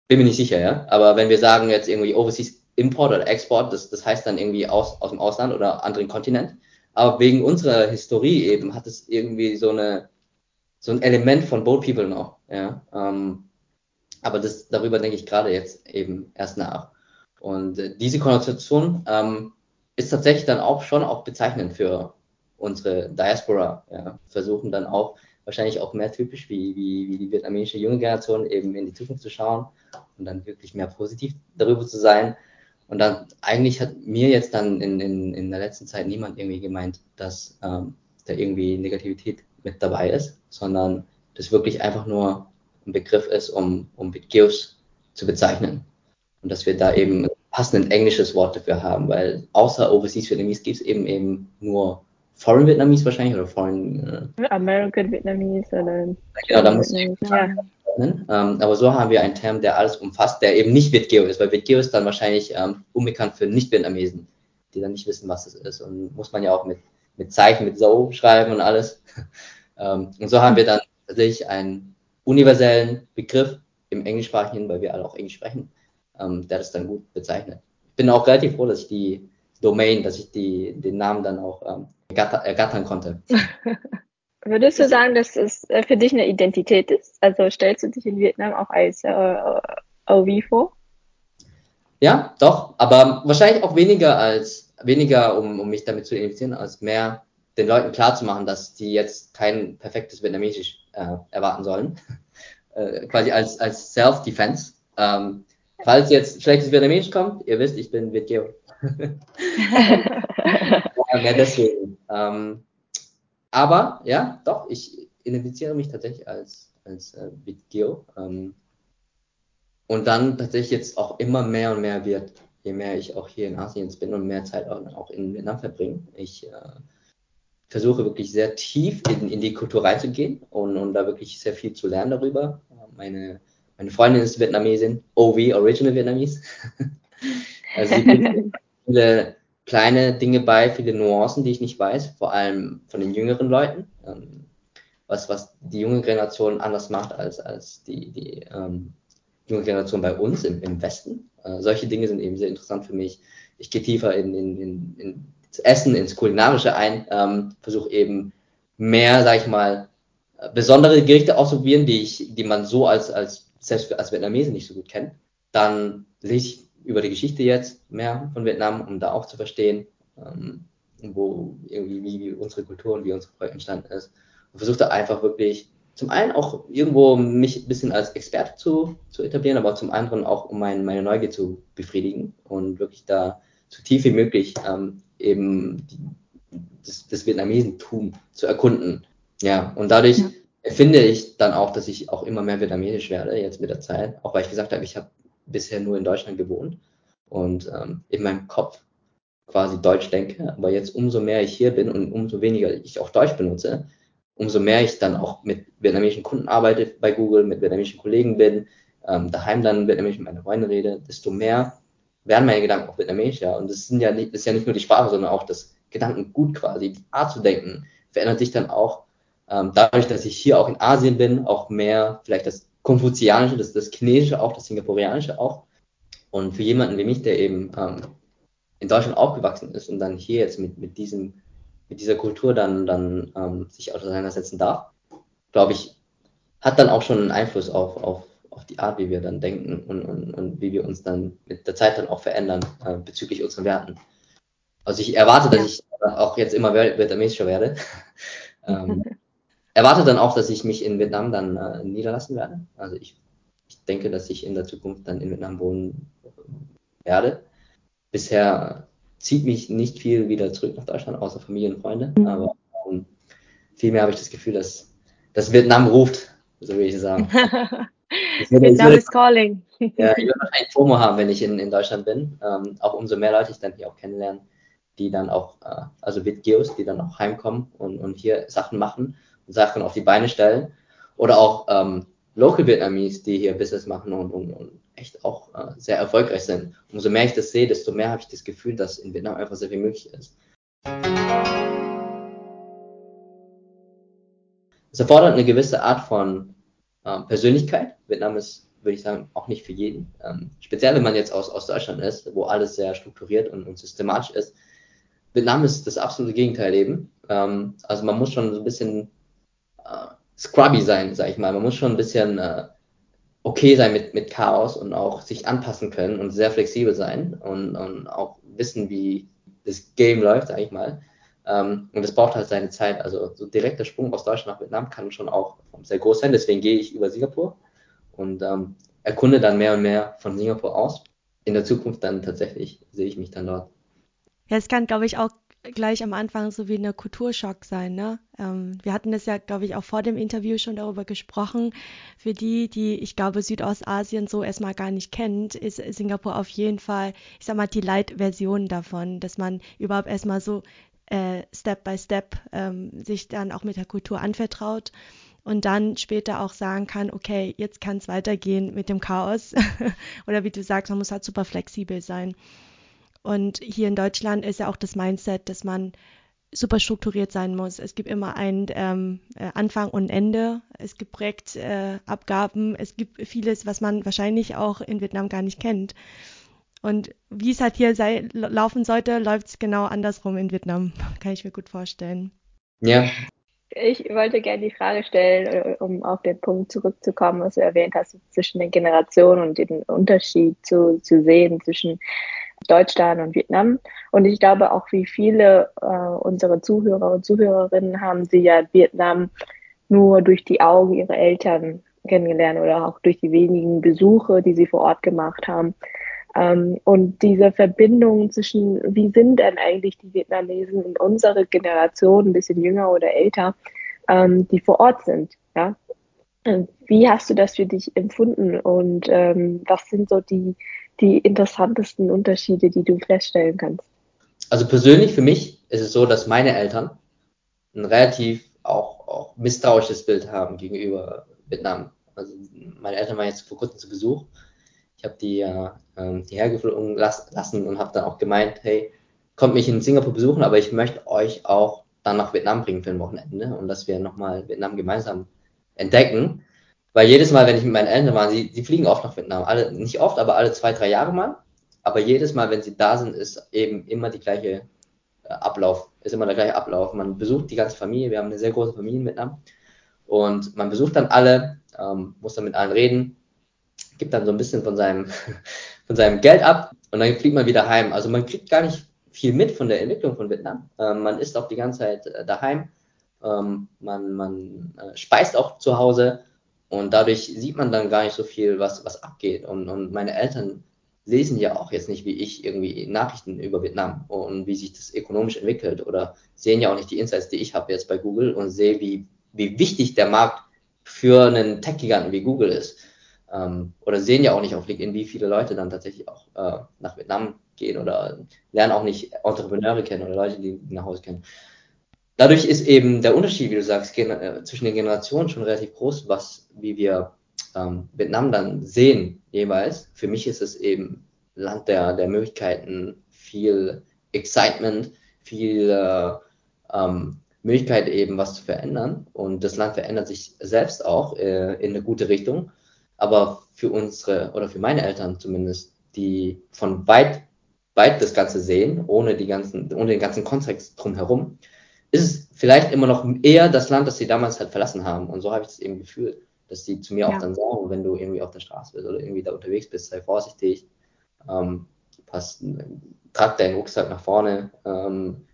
Speaker 1: bin mir nicht sicher, ja. Aber wenn wir sagen jetzt irgendwie Overseas Import oder Export, das, das heißt dann irgendwie aus, aus dem Ausland oder anderen Kontinent. Aber wegen unserer Historie eben hat es irgendwie so eine so ein Element von Boat People noch. Ja? Ähm, aber das, darüber denke ich gerade jetzt eben erst nach. Und äh, diese Konnotation ähm, ist tatsächlich dann auch schon auch bezeichnend für unsere Diaspora. Ja? Versuchen dann auch wahrscheinlich auch mehr typisch wie, wie, wie die vietnamesische junge Generation eben in die Zukunft zu schauen und dann wirklich mehr positiv darüber zu sein. Und dann eigentlich hat mir jetzt dann in, in, in der letzten Zeit niemand irgendwie gemeint, dass ähm, da irgendwie Negativität mit dabei ist, sondern das wirklich einfach nur ein Begriff ist, um, um Bitgeos zu bezeichnen. Und dass wir da eben ein passendes englisches Wort dafür haben, weil außer Overseas Vietnamese gibt es eben eben nur Foreign Vietnamese wahrscheinlich oder Foreign.
Speaker 3: Äh, American Vietnamese oder.
Speaker 1: Genau, da muss. Ja einordnen. Ähm, aber so haben wir einen Term, der alles umfasst, der eben nicht VitGeo ist, weil VitGeo ist dann wahrscheinlich ähm, unbekannt für Nicht-Vietnamesen, die dann nicht wissen, was es ist. Und muss man ja auch mit, mit Zeichen, mit So schreiben und alles. ähm, und so haben wir dann tatsächlich einen universellen Begriff im Englischsprachigen, weil wir alle auch Englisch sprechen, ähm, der das dann gut bezeichnet. Ich bin auch relativ froh, dass ich die Domain, dass ich die, den Namen dann auch ähm, ergattern konnte.
Speaker 3: Würdest du sagen, dass es äh, für dich eine Identität ist? Also stellst du dich in Vietnam auch als äh, OV vor?
Speaker 1: Ja, doch, aber wahrscheinlich auch weniger als weniger, um, um mich damit zu identifizieren, als mehr den Leuten klarzumachen, dass die jetzt kein perfektes Vietnamesisch äh, erwarten sollen. äh, quasi als, als Self-Defense. Ähm, falls jetzt schlechtes Vietnamesisch kommt, ihr wisst, ich bin Vietgeo. ja, mehr deswegen. Ähm, aber ja, doch, ich identifiziere mich tatsächlich als, als äh, Video. Ähm, und dann tatsächlich jetzt auch immer mehr und mehr wird, je mehr ich auch hier in Asien bin und mehr Zeit auch, in Vietnam verbringe. Ich äh, versuche wirklich sehr tief in, in die Kultur reinzugehen und, und da wirklich sehr viel zu lernen darüber. Meine, meine Freundin ist Vietnamesin, OV, Original Vietnamese. also sie viele kleine Dinge bei, viele Nuancen, die ich nicht weiß, vor allem von den jüngeren Leuten. Ähm, was, was die junge Generation anders macht als, als die, die ähm, junge Generation bei uns im, im Westen. Äh, solche Dinge sind eben sehr interessant für mich. Ich gehe tiefer in, in, in, in ins Essen, ins Kulinarische ein, ähm, versuche eben mehr, sag ich mal, besondere Gerichte auszuprobieren, die ich, die man so als, als selbst als Vietnamese nicht so gut kennt. Dann lese ich über die Geschichte jetzt mehr von Vietnam, um da auch zu verstehen, ähm, wo irgendwie wie, unsere Kultur und wie unser Projekt entstanden ist. Und versuche da einfach wirklich zum einen auch irgendwo mich ein bisschen als Experte zu, zu etablieren, aber zum anderen auch, um mein, meine Neugier zu befriedigen und wirklich da so tief wie möglich ähm, eben die, das, das Vietnamesentum zu erkunden. Ja, und dadurch ja. finde ich dann auch, dass ich auch immer mehr vietnamesisch werde, jetzt mit der Zeit. Auch weil ich gesagt habe, ich habe bisher nur in Deutschland gewohnt und ähm, in meinem Kopf quasi Deutsch denke. Aber jetzt umso mehr ich hier bin und umso weniger ich auch Deutsch benutze, umso mehr ich dann auch mit vietnamesischen Kunden arbeite bei Google, mit vietnamesischen Kollegen bin, ähm, daheim dann vietnamesisch mit meinen Freunden rede, desto mehr werden meine Gedanken auch vietnamesisch. Ja. Und das, sind ja nicht, das ist ja nicht nur die Sprache, sondern auch das Gedankengut quasi, die Art zu denken, verändert sich dann auch ähm, dadurch, dass ich hier auch in Asien bin, auch mehr vielleicht das Konfuzianische, das, das Chinesische auch, das Singapurianische auch. Und für jemanden wie mich, der eben ähm, in Deutschland aufgewachsen ist und dann hier jetzt mit, mit diesem mit dieser Kultur dann, dann ähm, sich auseinandersetzen darf, glaube ich, hat dann auch schon einen Einfluss auf, auf, auf die Art, wie wir dann denken und, und, und wie wir uns dann mit der Zeit dann auch verändern äh, bezüglich unseren Werten. Also ich erwarte, dass ich auch jetzt immer vietnamesischer werde. ähm, erwarte dann auch, dass ich mich in Vietnam dann äh, niederlassen werde. Also ich, ich denke, dass ich in der Zukunft dann in Vietnam wohnen werde. Bisher zieht mich nicht viel wieder zurück nach Deutschland, außer Familie und Freunde. Mhm. Aber ähm, vielmehr habe ich das Gefühl, dass, dass Vietnam ruft, so will ich sagen.
Speaker 2: Vietnam is calling.
Speaker 1: ja, ich würde wahrscheinlich FOMO haben, wenn ich in, in Deutschland bin. Ähm, auch umso mehr Leute ich dann hier auch kennenlernen, die dann auch, äh, also Vitgeos, die dann auch heimkommen und, und hier Sachen machen Sachen auf die Beine stellen. Oder auch ähm, Local Vietnamese, die hier Business machen und, und, und echt auch äh, sehr erfolgreich sind. Umso mehr ich das sehe, desto mehr habe ich das Gefühl, dass in Vietnam einfach sehr viel möglich ist. Es erfordert eine gewisse Art von äh, Persönlichkeit. Vietnam ist, würde ich sagen, auch nicht für jeden. Ähm, speziell, wenn man jetzt aus, aus Deutschland ist, wo alles sehr strukturiert und, und systematisch ist. Vietnam ist das absolute Gegenteil eben. Ähm, also man muss schon so ein bisschen äh, scrubby sein, sag ich mal. Man muss schon ein bisschen äh, okay sein mit, mit Chaos und auch sich anpassen können und sehr flexibel sein und, und auch wissen, wie das Game läuft, sag ich mal. Ähm, und es braucht halt seine Zeit. Also so direkter Sprung aus Deutschland nach Vietnam kann schon auch sehr groß sein. Deswegen gehe ich über Singapur und ähm, erkunde dann mehr und mehr von Singapur aus. In der Zukunft dann tatsächlich sehe ich mich dann dort.
Speaker 2: Ja, es kann, glaube ich, auch gleich am Anfang so wie eine Kulturschock sein. Ne? Ähm, wir hatten das ja, glaube ich, auch vor dem Interview schon darüber gesprochen. Für die, die, ich glaube, Südostasien so erstmal gar nicht kennt, ist Singapur auf jeden Fall, ich sag mal, die Light-Version davon, dass man überhaupt erstmal so äh, Step by Step ähm, sich dann auch mit der Kultur anvertraut und dann später auch sagen kann, okay, jetzt kann es weitergehen mit dem Chaos. Oder wie du sagst, man muss halt super flexibel sein. Und hier in Deutschland ist ja auch das Mindset, dass man super strukturiert sein muss. Es gibt immer einen ähm, äh, Anfang und Ende. Es gibt Projektabgaben. Äh, es gibt vieles, was man wahrscheinlich auch in Vietnam gar nicht kennt. Und wie es halt hier sei, laufen sollte, läuft es genau andersrum in Vietnam. Kann ich mir gut vorstellen.
Speaker 3: Ja. Ich wollte gerne die Frage stellen, äh, um auf den Punkt zurückzukommen, was du erwähnt hast, zwischen den Generationen und den Unterschied zu, zu sehen zwischen Deutschland und Vietnam. Und ich glaube auch, wie viele äh, unserer Zuhörer und Zuhörerinnen haben sie ja Vietnam nur durch die Augen ihrer Eltern kennengelernt oder auch durch die wenigen Besuche, die sie vor Ort gemacht haben. Ähm, und diese Verbindung zwischen, wie sind denn eigentlich die Vietnamesen in unserer Generation, ein bisschen jünger oder älter, ähm, die vor Ort sind, ja, Wie hast du das für dich empfunden und ähm, was sind so die, die interessantesten Unterschiede, die du feststellen kannst?
Speaker 1: Also persönlich für mich ist es so, dass meine Eltern ein relativ auch, auch misstrauisches Bild haben gegenüber Vietnam. Also meine Eltern waren jetzt vor kurzem zu Besuch. Ich habe die äh, hierher geflogen lassen und habe dann auch gemeint, hey, kommt mich in Singapur besuchen, aber ich möchte euch auch dann nach Vietnam bringen für ein Wochenende und dass wir nochmal Vietnam gemeinsam entdecken. Weil jedes Mal, wenn ich mit meinen Eltern war, sie, sie fliegen oft nach Vietnam. Alle, nicht oft, aber alle zwei, drei Jahre mal. Aber jedes Mal, wenn sie da sind, ist eben immer die gleiche äh, Ablauf, ist immer der gleiche Ablauf. Man besucht die ganze Familie, wir haben eine sehr große Familie in Vietnam. Und man besucht dann alle, ähm, muss dann mit allen reden, gibt dann so ein bisschen von seinem, von seinem Geld ab und dann fliegt man wieder heim. Also man kriegt gar nicht viel mit von der Entwicklung von Vietnam. Ähm, man ist auch die ganze Zeit äh, daheim. Ähm, man man äh, speist auch zu Hause und dadurch sieht man dann gar nicht so viel, was, was abgeht. Und, und meine Eltern lesen ja auch jetzt nicht wie ich irgendwie Nachrichten über Vietnam und wie sich das ökonomisch entwickelt oder sehen ja auch nicht die Insights, die ich habe jetzt bei Google und sehe, wie, wie wichtig der Markt für einen Tech-Giganten wie Google ist. Ähm, oder sehen ja auch nicht auf LinkedIn, wie viele Leute dann tatsächlich auch äh, nach Vietnam gehen oder lernen auch nicht Entrepreneure kennen oder Leute, die nach Hause kennen. Dadurch ist eben der Unterschied, wie du sagst, äh, zwischen den Generationen schon relativ groß, was, wie wir ähm, Vietnam dann sehen jeweils. Für mich ist es eben Land der, der Möglichkeiten, viel Excitement, viel äh, ähm, Möglichkeit eben was zu verändern. Und das Land verändert sich selbst auch äh, in eine gute Richtung. Aber für unsere oder für meine Eltern zumindest, die von weit, weit das Ganze sehen, ohne die ganzen, ohne den ganzen Kontext drumherum, ist es vielleicht immer noch eher das Land, das sie damals halt verlassen haben. Und so habe ich es eben gefühlt dass die zu mir ja. auch dann sagen, wenn du irgendwie auf der Straße bist oder irgendwie da unterwegs bist, sei vorsichtig, ähm, pass, trag deinen Rucksack nach vorne. Ähm,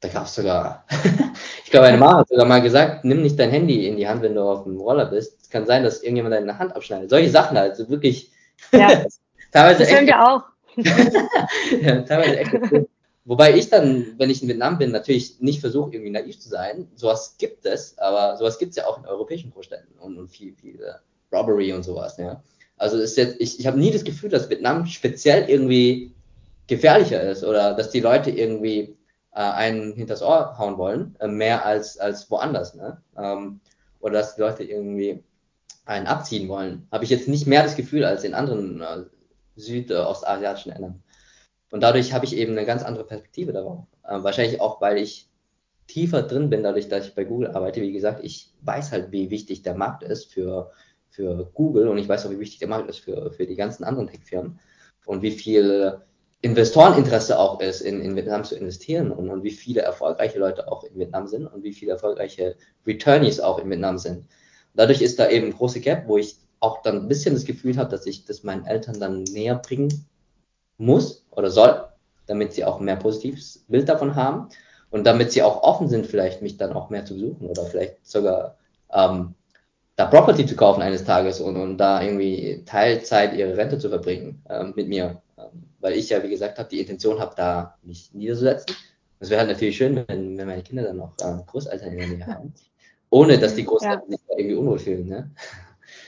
Speaker 1: da gab es sogar, ich glaube, meine Mama hat sogar mal gesagt, nimm nicht dein Handy in die Hand, wenn du auf dem Roller bist. Es kann sein, dass irgendjemand deine Hand abschneidet. Solche Sachen halt, so wirklich.
Speaker 3: Ja. teilweise das echt, wir auch.
Speaker 1: ja, teilweise echt. Wobei ich dann, wenn ich in Vietnam bin, natürlich nicht versuche, irgendwie naiv zu sein. Sowas gibt es, aber sowas gibt es ja auch in europäischen Großstädten und, und viel, viel uh, Robbery und sowas, ja. Also ist jetzt, ich, ich habe nie das Gefühl, dass Vietnam speziell irgendwie gefährlicher ist oder dass die Leute irgendwie äh, einen hinters Ohr hauen wollen, äh, mehr als, als woanders, ne? Ähm, oder dass die Leute irgendwie einen abziehen wollen. Habe ich jetzt nicht mehr das Gefühl als in anderen äh, südostasiatischen Ländern. Und dadurch habe ich eben eine ganz andere Perspektive darauf. Äh, wahrscheinlich auch, weil ich tiefer drin bin, dadurch, dass ich bei Google arbeite. Wie gesagt, ich weiß halt, wie wichtig der Markt ist für, für Google und ich weiß auch, wie wichtig der Markt ist für, für die ganzen anderen Tech-Firmen und wie viel Investoreninteresse auch ist, in, in Vietnam zu investieren und, und wie viele erfolgreiche Leute auch in Vietnam sind und wie viele erfolgreiche Returnees auch in Vietnam sind. Dadurch ist da eben ein großer Gap, wo ich auch dann ein bisschen das Gefühl habe, dass ich das meinen Eltern dann näher bringen muss oder soll, damit sie auch ein mehr positives Bild davon haben und damit sie auch offen sind, vielleicht mich dann auch mehr zu besuchen oder vielleicht sogar ähm, da Property zu kaufen eines Tages und, und da irgendwie Teilzeit ihre Rente zu verbringen ähm, mit mir. Ähm, weil ich ja, wie gesagt habe, die Intention habe, da mich niederzusetzen. Es wäre halt natürlich schön, wenn, wenn meine Kinder dann noch äh, Großeltern in der Nähe haben. Ohne dass die Großeltern ja. sich irgendwie unwohl fühlen. Ne?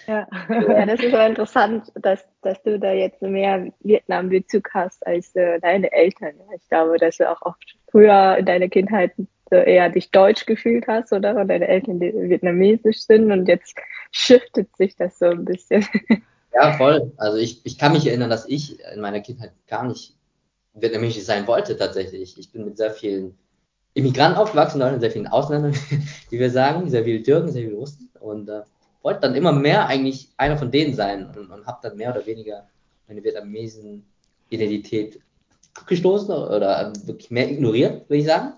Speaker 3: Ja. ja, das ist so interessant, dass, dass du da jetzt mehr Vietnam-Bezug hast als äh, deine Eltern. Ich glaube, dass du auch oft früher in deiner Kindheit eher dich deutsch gefühlt hast, oder? Und deine Eltern vietnamesisch sind und jetzt shiftet sich das so ein bisschen.
Speaker 1: Ja, voll. Also ich, ich kann mich erinnern, dass ich in meiner Kindheit gar nicht vietnamesisch sein wollte tatsächlich. Ich bin mit sehr vielen Immigranten aufgewachsen, und sehr vielen Ausländern, wie wir sagen, sehr viele Türken, sehr viele Russen und äh, wollte dann immer mehr eigentlich einer von denen sein und, und habe dann mehr oder weniger meine vietnamesen Identität abgestoßen oder wirklich mehr ignoriert, würde ich sagen.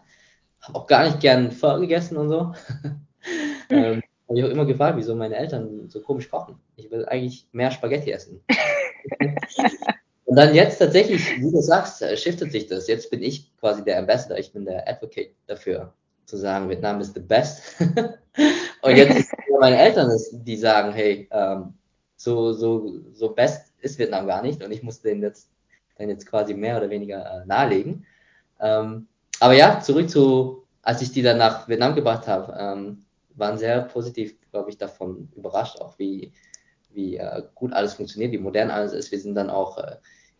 Speaker 1: Habe auch gar nicht gern Pho gegessen und so. ähm, habe ich auch immer gefragt, wieso meine Eltern so komisch kochen. Ich will eigentlich mehr Spaghetti essen. und dann jetzt tatsächlich, wie du sagst, shiftet sich das. Jetzt bin ich quasi der Ambassador, ich bin der Advocate dafür, zu sagen, Vietnam ist the best. und jetzt meine Eltern, die sagen, hey, ähm, so, so, so best ist Vietnam gar nicht und ich muss denen jetzt dann jetzt quasi mehr oder weniger äh, nahelegen. Ähm, aber ja, zurück zu, als ich die dann nach Vietnam gebracht habe, ähm, waren sehr positiv, glaube ich, davon überrascht, auch wie, wie äh, gut alles funktioniert, wie modern alles ist. Wir sind dann auch äh,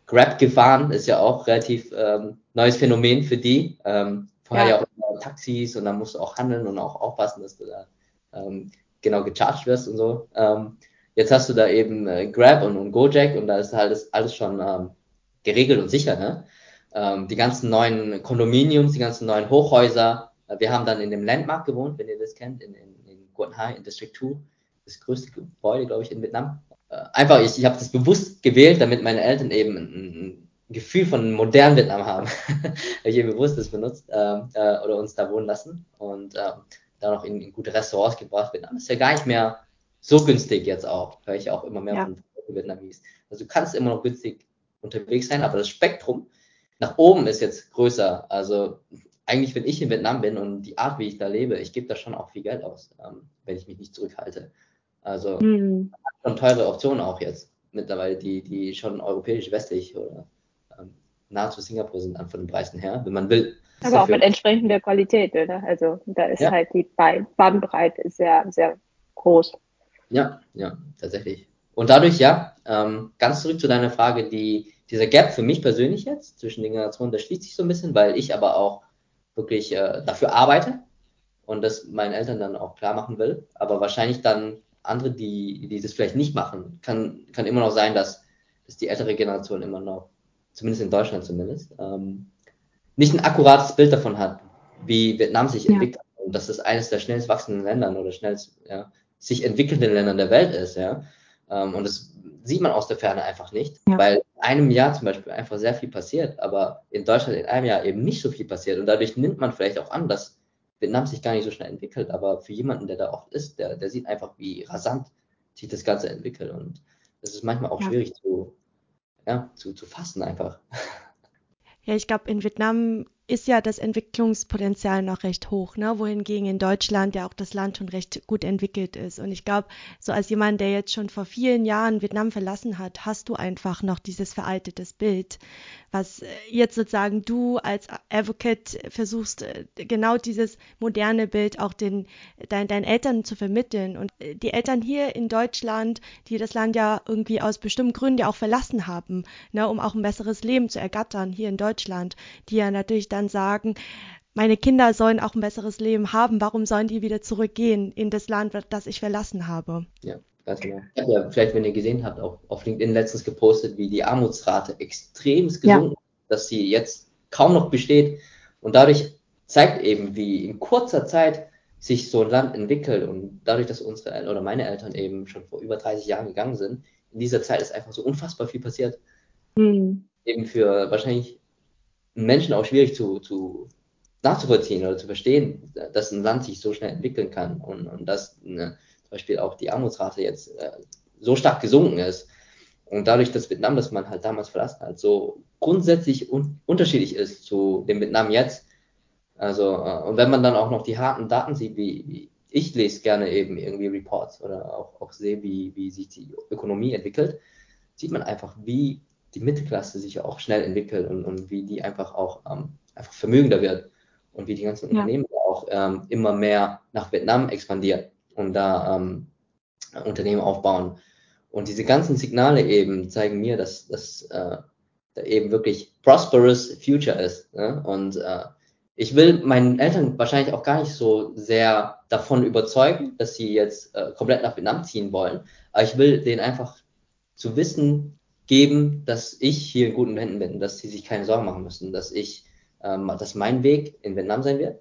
Speaker 1: Grab gefahren, ist ja auch relativ ähm, neues Phänomen für die. Ähm, vorher ja. ja auch Taxis und dann musst du auch handeln und auch aufpassen, dass du da ähm, genau gecharged wirst und so. Ähm, jetzt hast du da eben äh, Grab und, und Gojek und da ist halt das alles schon ähm, geregelt und sicher, ne? Ähm, die ganzen neuen Kondominiums, die ganzen neuen Hochhäuser. Äh, wir haben dann in dem Landmark gewohnt, wenn ihr das kennt, in, in, in Quảng Hai, in District 2. Das größte Gebäude, glaube ich, in Vietnam. Äh, einfach, ich, ich habe das bewusst gewählt, damit meine Eltern eben ein, ein Gefühl von modernen Vietnam haben. ich eben bewusst das benutzt äh, äh, oder uns da wohnen lassen und äh, da noch in, in gute Restaurants gebracht. Vietnam ist ja gar nicht mehr so günstig jetzt auch, höre ich auch immer mehr ja. von Vietnamese. Also du kannst immer noch günstig unterwegs sein, aber das Spektrum nach oben ist jetzt größer. Also eigentlich, wenn ich in Vietnam bin und die Art, wie ich da lebe, ich gebe da schon auch viel Geld aus, ähm, wenn ich mich nicht zurückhalte. Also mhm. schon teure Optionen auch jetzt mittlerweile, die, die schon europäisch, westlich oder ähm, nahezu Singapur sind, von den Preisen her, wenn man will.
Speaker 3: Aber auch mit entsprechender Qualität, oder? Also da ist ja. halt die Bandbreite sehr, sehr groß.
Speaker 1: Ja, ja, tatsächlich. Und dadurch, ja, ähm, ganz zurück zu deiner Frage, die, dieser Gap für mich persönlich jetzt zwischen den Generationen, der schließt sich so ein bisschen, weil ich aber auch wirklich äh, dafür arbeite und das meinen Eltern dann auch klar machen will. Aber wahrscheinlich dann andere, die, die das vielleicht nicht machen, kann, kann immer noch sein, dass, dass die ältere Generation immer noch, zumindest in Deutschland zumindest, ähm, nicht ein akkurates Bild davon hat, wie Vietnam sich ja. entwickelt und dass es eines der schnellst wachsenden Länder oder schnellst ja, sich entwickelnden Ländern der Welt ist, ja. Ähm, und das sieht man aus der Ferne einfach nicht, ja. weil in einem Jahr zum Beispiel einfach sehr viel passiert, aber in Deutschland in einem Jahr eben nicht so viel passiert. Und dadurch nimmt man vielleicht auch an, dass Vietnam sich gar nicht so schnell entwickelt. Aber für jemanden, der da oft ist, der, der sieht einfach, wie rasant sich das Ganze entwickelt. Und das ist manchmal auch ja. schwierig zu, ja, zu, zu fassen einfach.
Speaker 2: Ja, ich glaube, in Vietnam ist ja das Entwicklungspotenzial noch recht hoch, ne? wohingegen in Deutschland ja auch das Land schon recht gut entwickelt ist. Und ich glaube, so als jemand, der jetzt schon vor vielen Jahren Vietnam verlassen hat, hast du einfach noch dieses veraltetes Bild, was äh, jetzt sozusagen du als Advocate versuchst, äh, genau dieses moderne Bild auch den, dein, deinen Eltern zu vermitteln. Und äh, die Eltern hier in Deutschland, die das Land ja irgendwie aus bestimmten Gründen ja auch verlassen haben, ne, um auch ein besseres Leben zu ergattern hier in Deutschland, die ja natürlich dann dann sagen, meine Kinder sollen auch ein besseres Leben haben, warum sollen die wieder zurückgehen in das Land, das ich verlassen habe?
Speaker 1: Ja, ganz genau. Ich habe ja vielleicht, wenn ihr gesehen habt, auch auf LinkedIn letztens gepostet, wie die Armutsrate extrem gesunken, ja. dass sie jetzt kaum noch besteht und dadurch zeigt eben, wie in kurzer Zeit sich so ein Land entwickelt und dadurch, dass unsere oder meine Eltern eben schon vor über 30 Jahren gegangen sind, in dieser Zeit ist einfach so unfassbar viel passiert. Mhm. Eben für wahrscheinlich Menschen auch schwierig zu, zu nachzuvollziehen oder zu verstehen, dass ein Land sich so schnell entwickeln kann und, und dass ne, zum Beispiel auch die Armutsrate jetzt äh, so stark gesunken ist. Und dadurch, dass Vietnam, das man halt damals verlassen hat, so grundsätzlich un unterschiedlich ist zu dem Vietnam jetzt. Also, äh, und wenn man dann auch noch die harten Daten sieht, wie, wie ich lese gerne eben irgendwie Reports oder auch, auch sehe, wie, wie sich die Ökonomie entwickelt, sieht man einfach, wie die Mittelklasse sich ja auch schnell entwickelt und, und wie die einfach auch ähm, einfach vermögender wird und wie die ganzen ja. Unternehmen auch ähm, immer mehr nach Vietnam expandieren und da ähm, Unternehmen aufbauen. Und diese ganzen Signale eben zeigen mir, dass das äh, da eben wirklich prosperous future ist. Ne? Und äh, ich will meinen Eltern wahrscheinlich auch gar nicht so sehr davon überzeugen, dass sie jetzt äh, komplett nach Vietnam ziehen wollen. Aber ich will denen einfach zu wissen geben, dass ich hier in guten Händen bin, dass sie sich keine Sorgen machen müssen, dass ich, ähm, dass mein Weg in Vietnam sein wird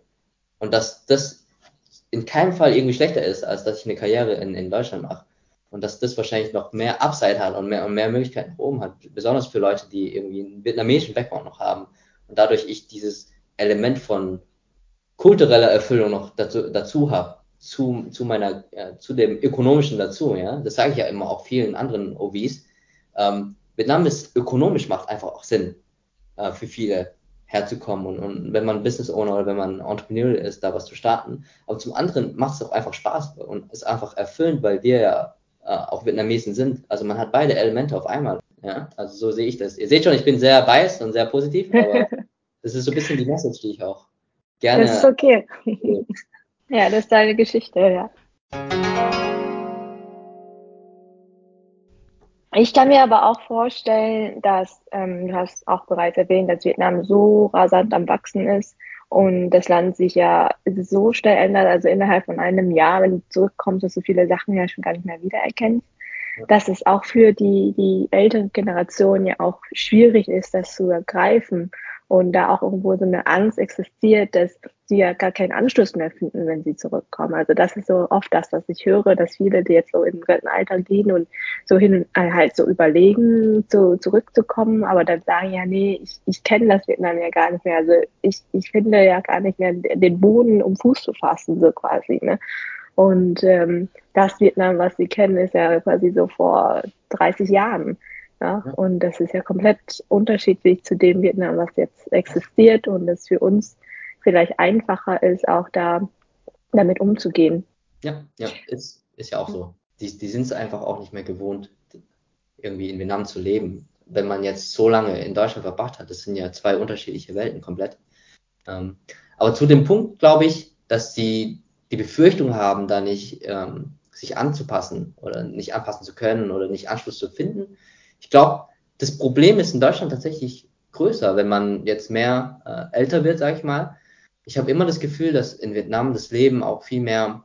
Speaker 1: und dass das in keinem Fall irgendwie schlechter ist, als dass ich eine Karriere in, in Deutschland mache. Und dass das wahrscheinlich noch mehr Upside hat und mehr und mehr Möglichkeiten nach oben hat, besonders für Leute, die irgendwie einen vietnamesischen Background noch haben. Und dadurch ich dieses Element von kultureller Erfüllung noch dazu, dazu habe, zu, zu meiner, äh, zu dem ökonomischen dazu, ja. Das sage ich ja immer auch vielen anderen OVs. Ähm, Vietnam ist ökonomisch macht einfach auch Sinn äh, für viele herzukommen und, und wenn man Business Owner oder wenn man Entrepreneur ist, da was zu starten. Aber zum anderen macht es auch einfach Spaß und ist einfach erfüllend, weil wir ja äh, auch Vietnamesen sind. Also man hat beide Elemente auf einmal. Ja, also so sehe ich das. Ihr seht schon, ich bin sehr biased und sehr positiv, aber das ist so ein bisschen die Message, die ich auch gerne.
Speaker 3: Das ist okay. Ja, das ist deine Geschichte, ja. Ich kann mir aber auch vorstellen, dass, ähm, du hast auch bereits erwähnt, dass Vietnam so rasant am Wachsen ist und das Land sich ja so schnell ändert, also innerhalb von einem Jahr, wenn du zurückkommst, dass du viele Sachen ja schon gar nicht mehr wiedererkennst, dass es auch für die, die ältere Generation ja auch schwierig ist, das zu ergreifen und da auch irgendwo so eine Angst existiert, dass sie ja gar keinen Anschluss mehr finden, wenn sie zurückkommen. Also das ist so oft das, was ich höre, dass viele, die jetzt so im Rentenalter gehen und so hin äh, halt so überlegen, so zurückzukommen, aber dann sagen, ja, nee, ich, ich kenne das Vietnam ja gar nicht mehr. Also ich, ich finde ja gar nicht mehr den Boden, um Fuß zu fassen, so quasi. Ne? Und ähm, das Vietnam, was sie kennen, ist ja quasi so vor 30 Jahren. Ja? Und das ist ja komplett unterschiedlich zu dem Vietnam, was jetzt existiert und es für uns vielleicht einfacher ist, auch da damit umzugehen.
Speaker 1: Ja, ja, ist, ist ja auch so. Die, die sind es einfach auch nicht mehr gewohnt, irgendwie in Vietnam zu leben. Wenn man jetzt so lange in Deutschland verbracht hat, das sind ja zwei unterschiedliche Welten komplett. Ähm, aber zu dem Punkt, glaube ich, dass sie die Befürchtung haben, da nicht ähm, sich anzupassen oder nicht anpassen zu können oder nicht Anschluss zu finden, ich glaube, das Problem ist in Deutschland tatsächlich größer, wenn man jetzt mehr äh, älter wird, sage ich mal. Ich habe immer das Gefühl, dass in Vietnam das Leben auch viel mehr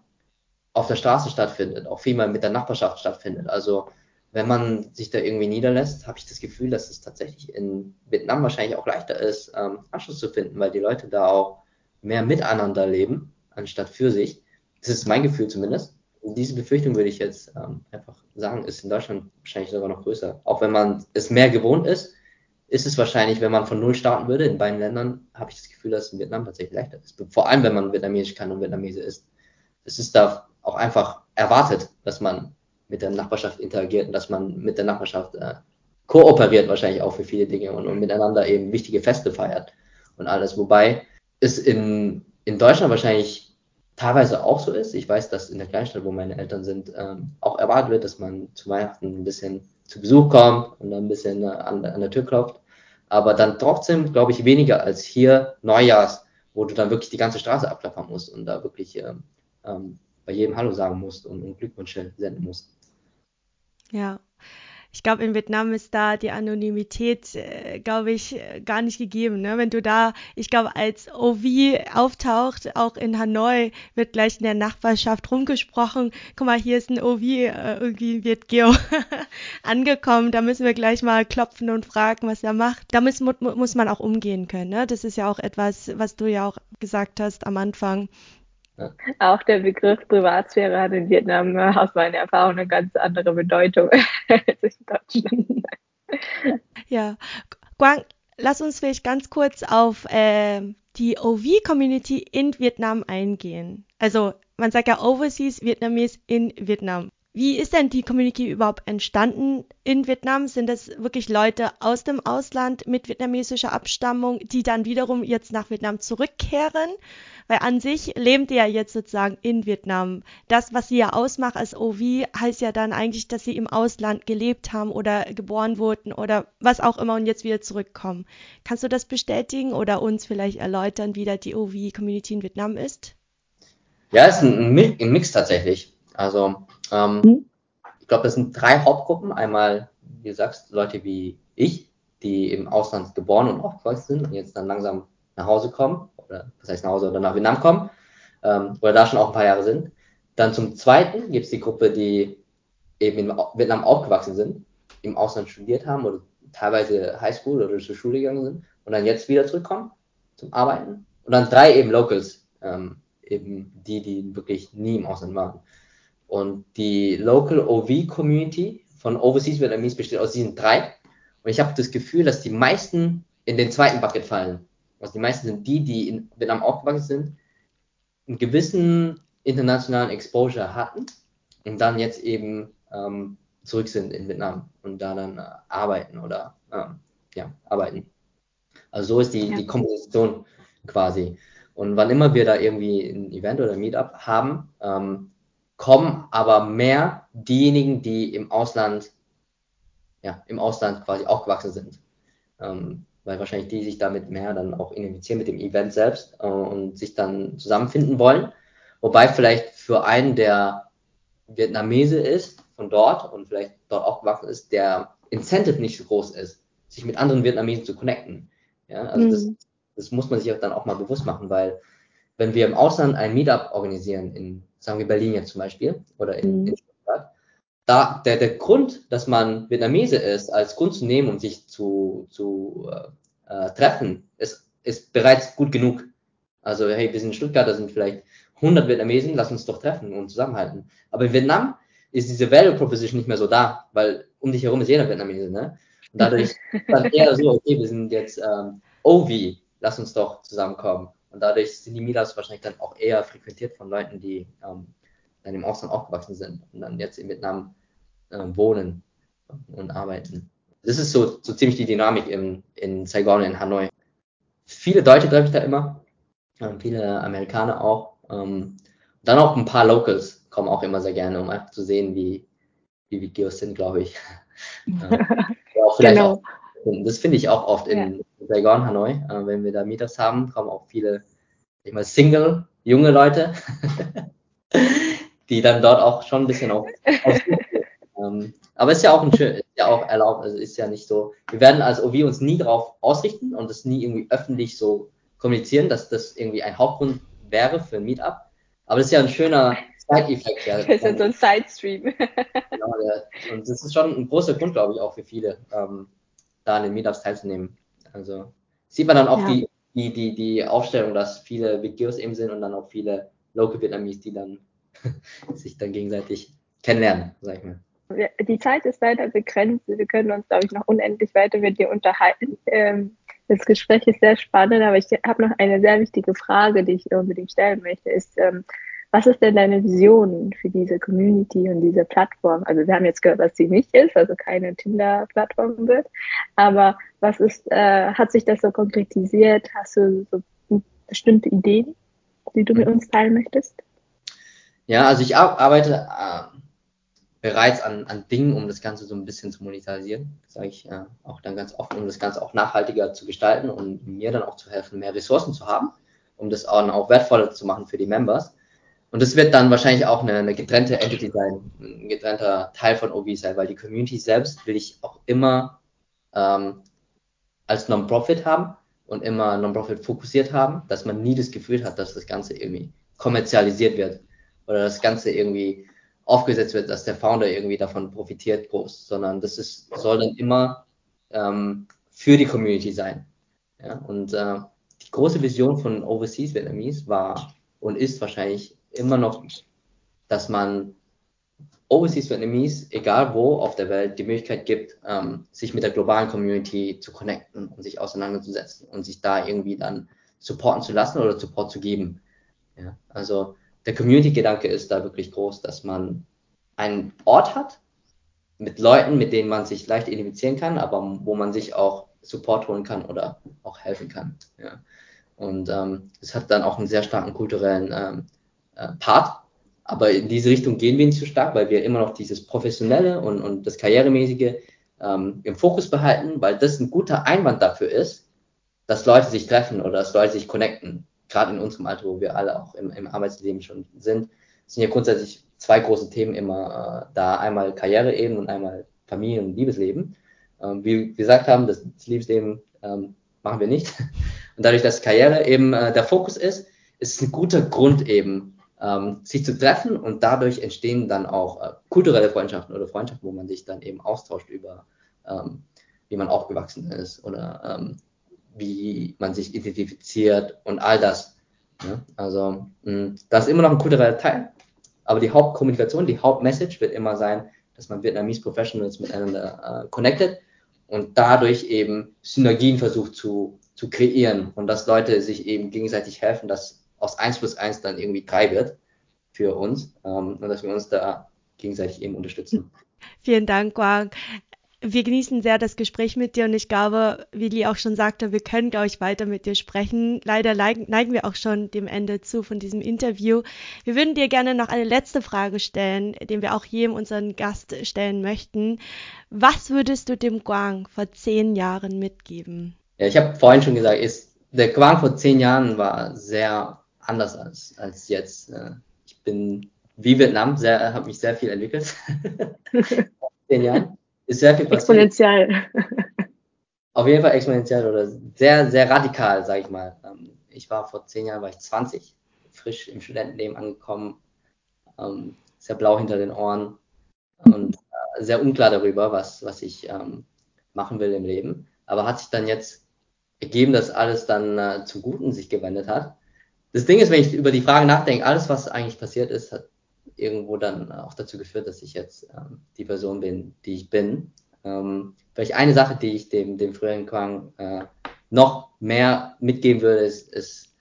Speaker 1: auf der Straße stattfindet, auch viel mehr mit der Nachbarschaft stattfindet. Also wenn man sich da irgendwie niederlässt, habe ich das Gefühl, dass es tatsächlich in Vietnam wahrscheinlich auch leichter ist, ähm, Anschluss zu finden, weil die Leute da auch mehr miteinander leben, anstatt für sich. Das ist mein Gefühl zumindest diese Befürchtung würde ich jetzt ähm, einfach sagen, ist in Deutschland wahrscheinlich sogar noch größer. Auch wenn man es mehr gewohnt ist, ist es wahrscheinlich, wenn man von Null starten würde, in beiden Ländern, habe ich das Gefühl, dass es in Vietnam tatsächlich leichter ist. Vor allem, wenn man Vietnamesisch kann und Vietnamese ist. Es ist da auch einfach erwartet, dass man mit der Nachbarschaft interagiert und dass man mit der Nachbarschaft äh, kooperiert wahrscheinlich auch für viele Dinge und, und miteinander eben wichtige Feste feiert und alles. Wobei es in, in Deutschland wahrscheinlich teilweise auch so ist. Ich weiß, dass in der Kleinstadt, wo meine Eltern sind, ähm, auch erwartet wird, dass man zu Weihnachten ein bisschen zu Besuch kommt und dann ein bisschen äh, an, an der Tür klopft. Aber dann trotzdem, glaube ich, weniger als hier Neujahrs, wo du dann wirklich die ganze Straße abklappern musst und da wirklich ähm, ähm, bei jedem Hallo sagen musst und, und Glückwünsche senden musst.
Speaker 2: Ja, ich glaube, in Vietnam ist da die Anonymität, äh, glaube ich, gar nicht gegeben. Ne? Wenn du da, ich glaube, als OV auftaucht, auch in Hanoi, wird gleich in der Nachbarschaft rumgesprochen. Guck mal, hier ist ein OV, äh, irgendwie wird Geo angekommen. Da müssen wir gleich mal klopfen und fragen, was er macht. Da muss, muss man auch umgehen können. Ne? Das ist ja auch etwas, was du ja auch gesagt hast am Anfang
Speaker 3: auch der Begriff Privatsphäre hat in Vietnam äh, aus meiner Erfahrung eine ganz andere Bedeutung als in Deutschland.
Speaker 2: Ja, Quang, lass uns vielleicht ganz kurz auf äh, die OV-Community in Vietnam eingehen. Also man sagt ja Overseas Vietnamese in Vietnam. Wie ist denn die Community überhaupt entstanden in Vietnam? Sind das wirklich Leute aus dem Ausland mit vietnamesischer Abstammung, die dann wiederum jetzt nach Vietnam zurückkehren? Weil an sich leben die ja jetzt sozusagen in Vietnam. Das, was sie ja ausmacht als OV, heißt ja dann eigentlich, dass sie im Ausland gelebt haben oder geboren wurden oder was auch immer und jetzt wieder zurückkommen. Kannst du das bestätigen oder uns vielleicht erläutern, wie da die OV-Community in Vietnam ist?
Speaker 1: Ja, es ist ein, ein Mix tatsächlich. Also ähm, mhm. Ich glaube, das sind drei Hauptgruppen. Einmal, wie du sagst, Leute wie ich, die im Ausland geboren und aufgewachsen sind und jetzt dann langsam nach Hause kommen, oder das heißt nach Hause oder nach Vietnam kommen, ähm, oder da schon auch ein paar Jahre sind. Dann zum Zweiten gibt es die Gruppe, die eben in Vietnam aufgewachsen sind, im Ausland studiert haben oder teilweise Highschool oder zur Schule gegangen sind und dann jetzt wieder zurückkommen zum Arbeiten. Und dann drei eben Locals, ähm, eben die, die wirklich nie im Ausland waren. Und die Local OV Community von Overseas Vietnamese besteht aus diesen drei. Und ich habe das Gefühl, dass die meisten in den zweiten Bucket fallen. Also die meisten sind die, die in Vietnam aufgewachsen sind, einen gewissen internationalen Exposure hatten und dann jetzt eben ähm, zurück sind in Vietnam und da dann äh, arbeiten oder ähm, ja, arbeiten. Also so ist die, ja. die Komposition quasi. Und wann immer wir da irgendwie ein Event oder ein Meetup haben, ähm, kommen aber mehr diejenigen, die im Ausland, ja, im Ausland quasi aufgewachsen sind. Ähm, weil wahrscheinlich die sich damit mehr dann auch identifizieren mit dem Event selbst äh, und sich dann zusammenfinden wollen. Wobei vielleicht für einen, der Vietnamese ist, von dort und vielleicht dort aufgewachsen ist, der Incentive nicht so groß ist, sich mit anderen Vietnamesen zu connecten. Ja, also mhm. das, das muss man sich auch dann auch mal bewusst machen, weil wenn wir im Ausland ein Meetup organisieren, in, sagen wir Berlin jetzt zum Beispiel, oder in, mhm. in Stuttgart, da, der, der Grund, dass man Vietnamese ist, als Grund zu nehmen, um sich zu, zu äh, äh treffen, ist, ist bereits gut genug. Also, hey, wir sind in Stuttgart, da sind vielleicht 100 Vietnamesen, lass uns doch treffen und zusammenhalten. Aber in Vietnam ist diese Value Proposition nicht mehr so da, weil um dich herum ist jeder Vietnamese, ne? Und dadurch dann eher so, okay, wir sind jetzt ähm, OV, lass uns doch zusammenkommen. Und dadurch sind die Meetups wahrscheinlich dann auch eher frequentiert von Leuten, die ähm, dann im Ausland aufgewachsen sind und dann jetzt in Vietnam äh, wohnen und arbeiten. Das ist so, so ziemlich die Dynamik in, in Saigon und in Hanoi. Viele Deutsche treffe ich da immer, ähm, viele Amerikaner auch. Ähm, dann auch ein paar Locals kommen auch immer sehr gerne, um einfach zu sehen, wie, wie Videos sind, glaube ich. ja, genau. Auch, das finde ich auch oft in ja. Saigon, Hanoi. Äh, wenn wir da Meetups haben, kommen auch viele, ich mal, Single, junge Leute, die dann dort auch schon ein bisschen auf, auf ähm, aber ist ja auch ein schön, ist ja auch erlaubt, also ist ja nicht so. Wir werden als OV uns nie darauf ausrichten und das nie irgendwie öffentlich so kommunizieren, dass das irgendwie ein Hauptgrund wäre für ein Meetup. Aber das ist ja ein schöner Side-Effekt. Ja. Das ist ja so ein Side-Stream. genau, ja. Und das ist schon ein großer Grund, glaube ich, auch für viele, ähm, da an den Meetups teilzunehmen. Also sieht man dann auch ja. die, die, die, die Aufstellung, dass viele Videos eben sind und dann auch viele Local Vietnamese, die dann sich dann gegenseitig kennenlernen, sag ich mal.
Speaker 3: Die Zeit ist leider begrenzt. Wir können uns, glaube ich, noch unendlich weiter mit dir unterhalten. Ähm, das Gespräch ist sehr spannend, aber ich habe noch eine sehr wichtige Frage, die ich unbedingt stellen möchte. Ist, ähm, was ist denn deine Vision für diese Community und diese Plattform? Also wir haben jetzt gehört, was sie nicht ist, also keine Tinder-Plattform wird. Aber was ist, äh, hat sich das so konkretisiert? Hast du so bestimmte Ideen, die du mit uns teilen möchtest?
Speaker 1: Ja, also ich arbeite äh, bereits an, an Dingen, um das Ganze so ein bisschen zu monetarisieren, sage ich äh, auch dann ganz offen, um das Ganze auch nachhaltiger zu gestalten und mir dann auch zu helfen, mehr Ressourcen zu haben, um das auch, auch wertvoller zu machen für die Members. Und das wird dann wahrscheinlich auch eine, eine getrennte Entity sein, ein getrennter Teil von OV sein, weil die Community selbst will ich auch immer ähm, als Non-Profit haben und immer Non-Profit fokussiert haben, dass man nie das Gefühl hat, dass das Ganze irgendwie kommerzialisiert wird oder das Ganze irgendwie aufgesetzt wird, dass der Founder irgendwie davon profitiert groß, sondern das ist, soll dann immer ähm, für die Community sein. Ja? Und äh, die große Vision von Overseas Vietnamese war und ist wahrscheinlich immer noch, dass man Overseas Vietnamese, egal wo auf der Welt, die Möglichkeit gibt, ähm, sich mit der globalen Community zu connecten und sich auseinanderzusetzen und sich da irgendwie dann supporten zu lassen oder Support zu geben. Ja? Also der Community-Gedanke ist da wirklich groß, dass man einen Ort hat mit Leuten, mit denen man sich leicht identifizieren kann, aber wo man sich auch Support holen kann oder auch helfen kann. Ja. Und ähm, es hat dann auch einen sehr starken kulturellen ähm, äh, Part. Aber in diese Richtung gehen wir nicht so stark, weil wir immer noch dieses Professionelle und, und das Karrieremäßige ähm, im Fokus behalten, weil das ein guter Einwand dafür ist, dass Leute sich treffen oder dass Leute sich connecten gerade in unserem Alter, wo wir alle auch im, im Arbeitsleben schon sind, sind ja grundsätzlich zwei große Themen immer äh, da. Einmal Karriere eben und einmal Familie- und Liebesleben. Ähm, wie wir gesagt haben, das, das Liebesleben ähm, machen wir nicht. Und dadurch, dass Karriere eben äh, der Fokus ist, ist es ein guter Grund eben, ähm, sich zu treffen und dadurch entstehen dann auch äh, kulturelle Freundschaften oder Freundschaften, wo man sich dann eben austauscht über, ähm, wie man aufgewachsen ist oder ähm, wie man sich identifiziert und all das. Ja? Also mh, das ist immer noch ein kultureller Teil, aber die Hauptkommunikation, die Hauptmessage wird immer sein, dass man Vietnamese Professionals miteinander äh, connected und dadurch eben Synergien versucht zu, zu kreieren und dass Leute sich eben gegenseitig helfen, dass aus 1 plus 1 dann irgendwie 3 wird für uns ähm, und dass wir uns da gegenseitig eben unterstützen.
Speaker 2: Vielen Dank, Quang wir genießen sehr das Gespräch mit dir und ich glaube, wie Lee auch schon sagte, wir können, glaube ich, weiter mit dir sprechen. Leider neigen wir auch schon dem Ende zu von diesem Interview. Wir würden dir gerne noch eine letzte Frage stellen, den wir auch jedem unseren Gast stellen möchten. Was würdest du dem Guang vor zehn Jahren mitgeben?
Speaker 1: Ja, ich habe vorhin schon gesagt, ist, der Guang vor zehn Jahren war sehr anders als, als jetzt. bin wie Vietnam, sehr, habe mich sehr viel entwickelt. zehn Jahren. Ist sehr viel
Speaker 3: passiert. Exponentiell.
Speaker 1: Auf jeden Fall exponentiell oder sehr, sehr radikal, sage ich mal. Ähm, ich war vor zehn Jahren, war ich 20, frisch im Studentenleben angekommen, ähm, sehr blau hinter den Ohren und äh, sehr unklar darüber, was, was ich ähm, machen will im Leben. Aber hat sich dann jetzt ergeben, dass alles dann äh, zum Guten sich gewendet hat. Das Ding ist, wenn ich über die Frage nachdenke, alles, was eigentlich passiert ist, hat irgendwo dann auch dazu geführt, dass ich jetzt ähm, die Person bin, die ich bin. Ähm, vielleicht eine Sache, die ich dem, dem früheren Quang äh, noch mehr mitgeben würde, ist, ist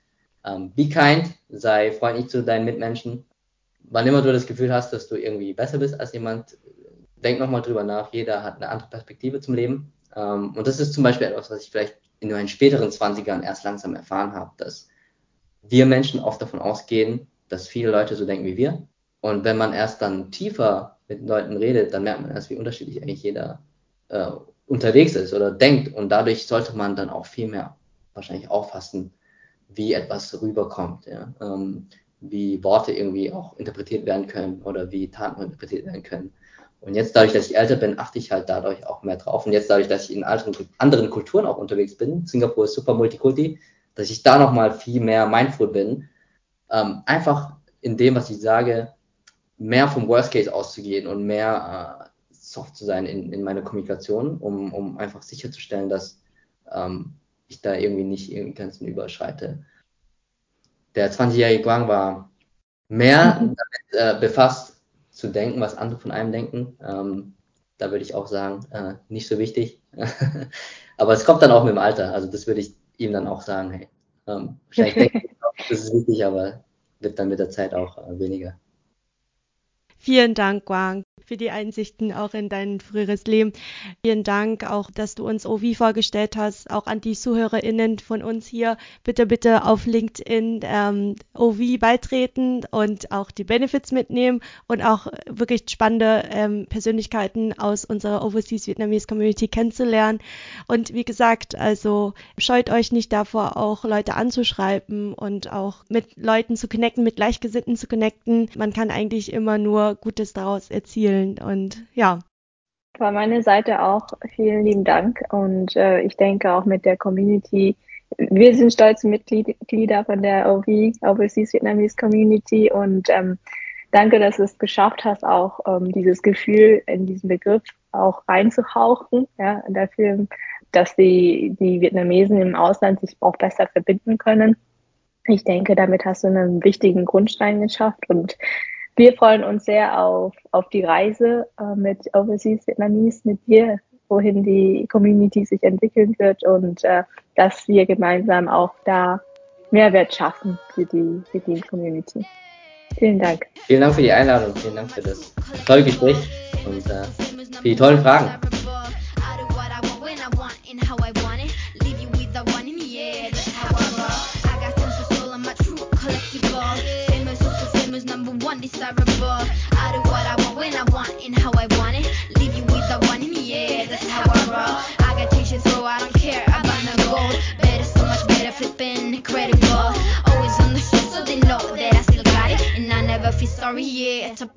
Speaker 1: ähm, be kind, sei freundlich zu deinen Mitmenschen. Wann immer du das Gefühl hast, dass du irgendwie besser bist als jemand, denk nochmal drüber nach. Jeder hat eine andere Perspektive zum Leben. Ähm, und das ist zum Beispiel etwas, was ich vielleicht in meinen späteren 20ern erst langsam erfahren habe, dass wir Menschen oft davon ausgehen, dass viele Leute so denken wie wir und wenn man erst dann tiefer mit Leuten redet, dann merkt man erst, wie unterschiedlich eigentlich jeder äh, unterwegs ist oder denkt. Und dadurch sollte man dann auch viel mehr wahrscheinlich auffassen, wie etwas rüberkommt, ja? ähm, wie Worte irgendwie auch interpretiert werden können oder wie Taten interpretiert werden können. Und jetzt dadurch, dass ich älter bin, achte ich halt dadurch auch mehr drauf. Und jetzt dadurch, dass ich in anderen, anderen Kulturen auch unterwegs bin, Singapur ist super Multikulti, dass ich da nochmal viel mehr mindful bin, ähm, einfach in dem, was ich sage, mehr vom Worst Case auszugehen und mehr äh, soft zu sein in, in meiner Kommunikation, um, um einfach sicherzustellen, dass ähm, ich da irgendwie nicht irgendwie Grenzen überschreite. Der 20-jährige Guang war mehr mhm. damit äh, befasst zu denken, was andere von einem denken. Ähm, da würde ich auch sagen, äh, nicht so wichtig. Aber es kommt dann auch mit dem Alter. Also das würde ich ihm dann auch sagen, hey, ähm, wahrscheinlich denke ich, das ist wichtig, aber wird dann mit der Zeit auch äh, weniger.
Speaker 2: Vielen Dank, Guang für die Einsichten auch in dein früheres Leben. Vielen Dank auch, dass du uns OV vorgestellt hast, auch an die ZuhörerInnen von uns hier. Bitte, bitte auf LinkedIn ähm, OV beitreten und auch die Benefits mitnehmen und auch wirklich spannende ähm, Persönlichkeiten aus unserer Overseas Vietnamese Community kennenzulernen. Und wie gesagt, also scheut euch nicht davor, auch Leute anzuschreiben und auch mit Leuten zu connecten, mit Gleichgesinnten zu connecten. Man kann eigentlich immer nur Gutes daraus erzielen spielen. Und ja.
Speaker 3: Von meiner Seite auch vielen lieben Dank. Und äh, ich denke auch mit der Community, wir sind stolze Mitglieder von der OV, Overseas Vietnamese Community. Und ähm, danke, dass du es geschafft hast, auch ähm, dieses Gefühl in diesen Begriff auch reinzuhauchen. Ja, dafür, dass die, die Vietnamesen im Ausland sich auch besser verbinden können. Ich denke, damit hast du einen wichtigen Grundstein geschafft und wir freuen uns sehr auf, auf die Reise äh, mit Overseas Vietnamese, mit dir, wohin die Community sich entwickeln wird und äh, dass wir gemeinsam auch da Mehrwert schaffen für die, für die Community. Vielen Dank.
Speaker 1: Vielen Dank für die Einladung, vielen Dank für das tolle Gespräch und äh, für die tollen Fragen.
Speaker 4: undesirable. I do what I want when I want and how I want it. Leave you with that one, yeah, that's how I roll. I got teachers roll, I don't care about. Better, so much better, flipping incredible. Always on the show, so they know that I still got it. And I never feel sorry, yeah.